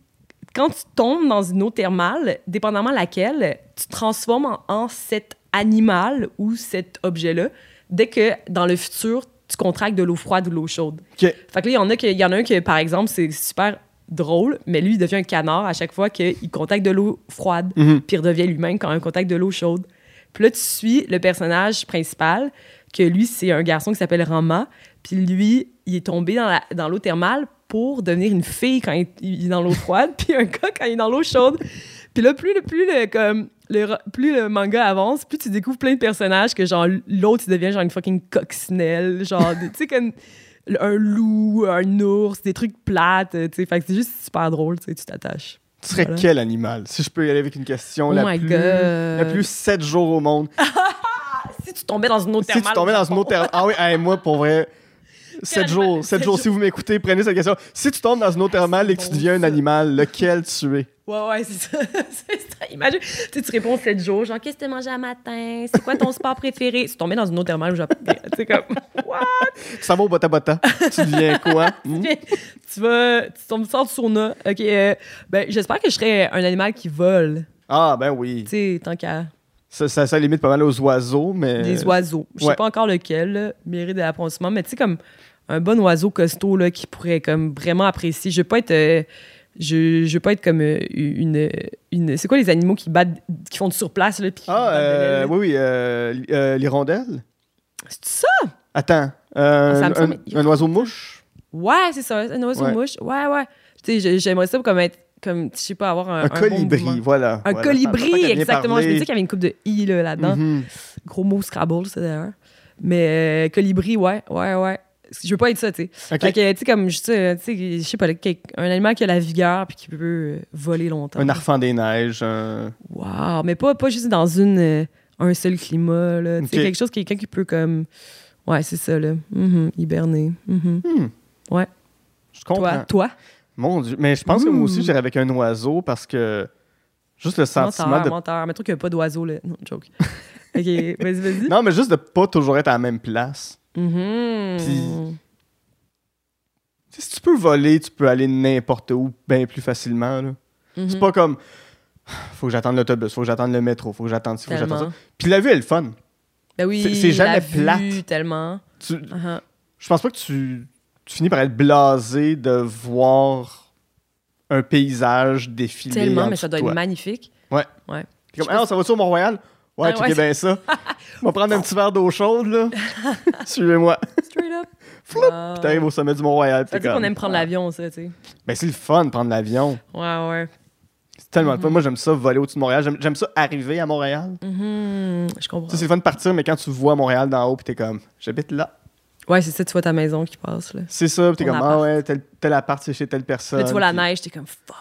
quand tu tombes dans une eau thermale, dépendamment laquelle, tu te transformes en, en cet animal ou cet objet-là dès que dans le futur, tu contractes de l'eau froide ou de l'eau chaude. Fait que là, il y en a, que- y en a un que, par exemple, c'est super drôle, mais lui, il devient un canard à chaque fois qu'il contacte de l'eau froide, Mhm. puis il redevient lui-même quand il contacte de l'eau chaude. Puis là, tu suis le personnage principal, que lui, c'est un garçon qui s'appelle Rama, puis lui, il est tombé dans la- dans l'eau thermale pour devenir une fille quand il, il est dans l'eau froide, (laughs) puis un gars quand il est dans l'eau chaude. Puis là, plus le, plus le, comme, le, plus le manga avance, plus tu découvres plein de personnages que, genre, l'autre, il devient genre une fucking coccinelle, genre, tu sais, comme un loup, un ours, des trucs plates, tu sais. Fait que c'est juste super drôle, tu t'attaches. Tu serais Voilà. quel animal? Si je peux y aller avec une question Oh la, my plus, God. la plus 7 jours au monde. (laughs) Si tu tombais dans une eau si thermale... tu tombais dans une autre terre. Ah oui, hey, moi, pour vrai. 7 animal? jours, 7 Sept jours. Si vous m'écoutez, prenez cette question. Si tu tombes dans une eau thermale et que tu deviens un animal, lequel tu es? Ouais, ouais, c'est ça. (laughs) ça. Imagine, tu sais, tu réponds 7 jours, genre, qu'est-ce que tu mangé à matin? C'est quoi ton sport préféré? Tu tombais dans une eau thermale au (laughs) Japon. Tu sais, comme, what? Ça va au bota bota. tu deviens quoi? (laughs) Hmm? tu vas, tu tombes sors du sauna. OK, euh, ben, j'espère que je serais un animal qui vole. Ah, ben oui. Tu sais, tant qu'à Ça, ça, ça limite pas mal aux oiseaux, mais. des oiseaux. Je sais ouais. pas encore lequel, là, mérite de l'approfondissement, mais tu sais, comme un bon oiseau costaud, là, qui pourrait, comme, vraiment apprécier. Je veux pas être... euh, je, je veux pas être comme euh, une, une c'est quoi les animaux qui battent qui font du surplace là Ah, euh, oui, oui, euh, euh, l'hirondelle. c'est ça Attends. euh, Ça un, semble- un oiseau mouche? Ouais, c'est ça, un oiseau Ouais. mouche. Ouais, ouais. Tu sais, j'ai- j'aimerais ça comme être, comme, je sais pas, avoir un. Un, colibri, voilà. Un voilà. colibri, exactement. Je me disais qu'il y avait une coupe de i là, là-dedans. Mhm. Gros mot Scrabble, ça d'ailleurs. Mais euh, colibri, ouais, ouais, ouais. Je veux pas être ça, tu sais. Fait que, tu sais, comme, je sais, tu sais, je sais pas, un animal qui a la vigueur puis qui peut euh, voler longtemps. Un arfan des neiges. un- Wow, mais pas, pas juste dans une, euh, un seul climat, là. Tu sais, Ok. quelque chose, quelqu'un qui peut, comme. Ouais, c'est ça, là. Mhm, hiberner. Mhm. Hmm. Ouais. Je comprends. Toi, toi? Mon Dieu. Mais je pense que moi aussi, Ouh. j'irais avec un oiseau parce que juste le sentiment Menteur, de. menteur. Mais toi qu'il n'y a pas d'oiseau, là. Non, joke. (laughs) OK, vas-y, vas-y. Non, mais juste de pas toujours être à la même place. Mhm. Puis- sais, si tu peux voler, tu peux aller n'importe où bien plus facilement. là. Mhm. C'est pas comme. Faut que j'attende l'autobus, faut que j'attende le métro, faut que j'attende ci, faut que j'attende ça. Tellement. Puis la vue, elle est fun. Ben oui, C'est- c'est jamais la vue, plate. tellement. Tu- Uh-huh. je pense pas que tu, tu finis par être blasé de voir un paysage défiler. Tellement, en mais ça doit toi. être magnifique. Ouais. Ouais. Puis comme, ah non, ça va-tu au Mont-Royal? Ouais, Ah, ouais, bien ça. On va prendre un petit verre d'eau chaude, là. (laughs) Suivez-moi. Straight up. (laughs) Floup! Wow. Puis t'arrives au sommet du Mont-Royal. Dit t'es qu'on comme, aime prendre l'avion, ça, tu sais. Ben, c'est le fun de prendre l'avion. Ouais, ouais. C'est tellement le fun. Moi, j'aime ça voler au-dessus de Montréal. J'aime, ça arriver à Montréal. Mhm, Je comprends. Ça, c'est le fun de partir, mais quand tu vois Montréal d'en haut, puis t'es comme, j'habite là. Ouais, c'est ça, tu vois ta maison qui passe, là. C'est ça, puis t'es comme, ah ouais, tel, tel appart, c'est chez telle personne. Là, tu vois la neige, t'es comme fuck.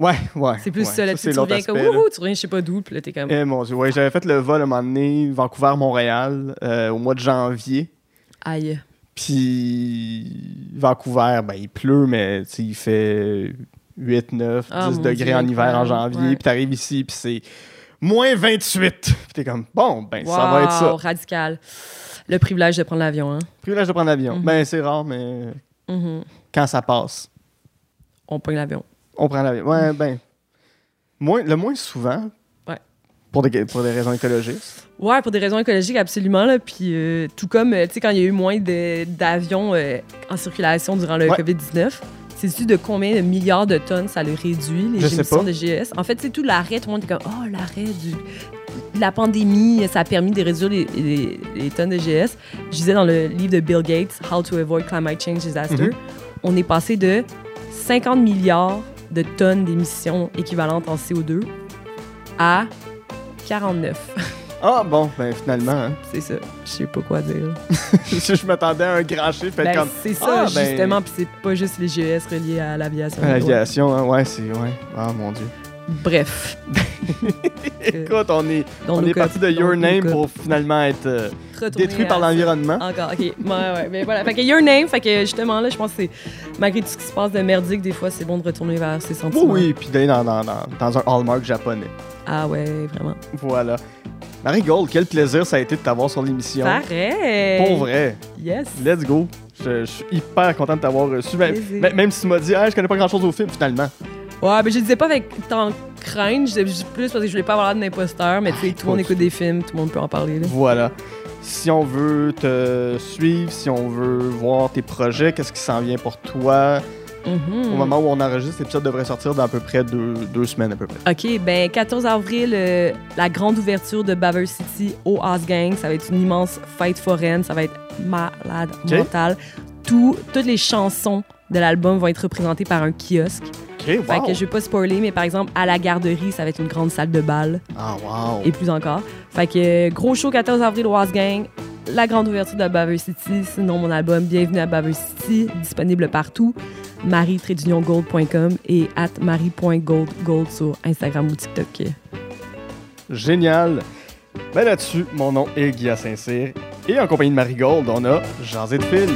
Ouais, ouais. C'est plus ouais. ça, là. tu c'est tu reviens comme wouhou, tu reviens je sais pas d'où, puis là, t'es comme. Eh mon dieu, ouais, j'avais fait le vol à un moment donné, Vancouver-Montréal, euh, au mois de janvier. Aïe. Puis Vancouver, ben il pleut, mais tu sais, il fait 8, 9, 10 Ah, mon degrés Dieu, en hiver en janvier. Ouais. Puis t'arrives ici, puis c'est moins 28. Puis t'es comme, bon, ben ça va être ça. Radical. Le privilège de prendre l'avion, hein. Privilège de prendre l'avion. Mhm. Ben c'est rare, mais Mhm. quand ça passe, On pogne l'avion. On prend l'avion. Ouais, ben, moins, le moins souvent. Ouais. Pour des, pour des raisons écologiques. Ouais, pour des raisons écologiques, absolument. Là. Puis, euh, tout comme, euh, tu sais, quand il y a eu moins d'avions euh, en circulation durant le Ouais. COVID-19, sais-tu de combien de milliards de tonnes ça le réduit, les Je émissions de GS? En fait, c'est tout l'arrêt, tout le monde est comme, oh, l'arrêt du... La pandémie, ça a permis de réduire les, les- les tonnes de GS. Je disais dans le livre de Bill Gates, How to Avoid Climate Change Disaster, Mhm. on est passé de 50 milliards de tonnes d'émissions équivalentes en CO2 à 49. (laughs) Ah bon, ben finalement, hein. C'est ça. Je sais pas quoi dire. (laughs) je m'attendais à un grand chiffre, fait Ben, comme c'est ça, Ah, ben- justement. Puis c'est pas juste les GES reliés à l'aviation. à l'aviation, hein. Ouais, c'est ouais. Ah mon dieu. Bref. (laughs) Écoute, on est on est parti de Your Name pour finalement être euh, détruit par l'environnement. Encore, ok. Ouais, ouais. Mais voilà. Fait que Your Name, fait que justement, là, je pense que c'est. Malgré tout ce qui se passe de merdique, des fois, c'est bon de retourner vers ses Oui, sentiments. oui, puis d'aller dans, dans, dans, dans un hallmark japonais. Ah ouais, vraiment. Voilà. Marie Gold, quel plaisir ça a été de t'avoir sur l'émission. Pareil. Pour vrai. Yes. Let's go. Je, je suis hyper content de t'avoir reçu. Même, Plaisir. même- même si tu m'as dit, ah, je connais pas grand chose au film, finalement. Ouais, mais je disais pas avec tant de crainte, je disais plus parce que je voulais pas avoir l'air d'un imposteur, mais tu sais, tout le monde écoute des films, tout le monde peut en parler. Là. Voilà. Si on veut te suivre, si on veut voir tes projets, qu'est-ce qui s'en vient pour toi? Mhm. Au moment où on enregistre, l'épisode devrait sortir dans à peu près deux, deux semaines à peu près. OK, ben 14 avril, euh, la grande ouverture de Baver City au Gang. Ça va être une immense fête foraine. Ça va être malade OK. mental. Tout, toutes les chansons de l'album vont être représentées par un kiosque. OK, Fait que je vais pas spoiler, mais par exemple, à la garderie, ça va être une grande salle de bal Ah, wow. et plus encore. Fait que gros show 14 avril au Gang. La grande ouverture de Baver City. Sinon, mon album Bienvenue à Baver City, disponible partout. marie-gold.com et at marie.goldgold sur Instagram ou TikTok. Génial. Ben là-dessus, mon nom est Guy Saint-Cyr. Et en compagnie de Marie Gold, on a Jean de Fil.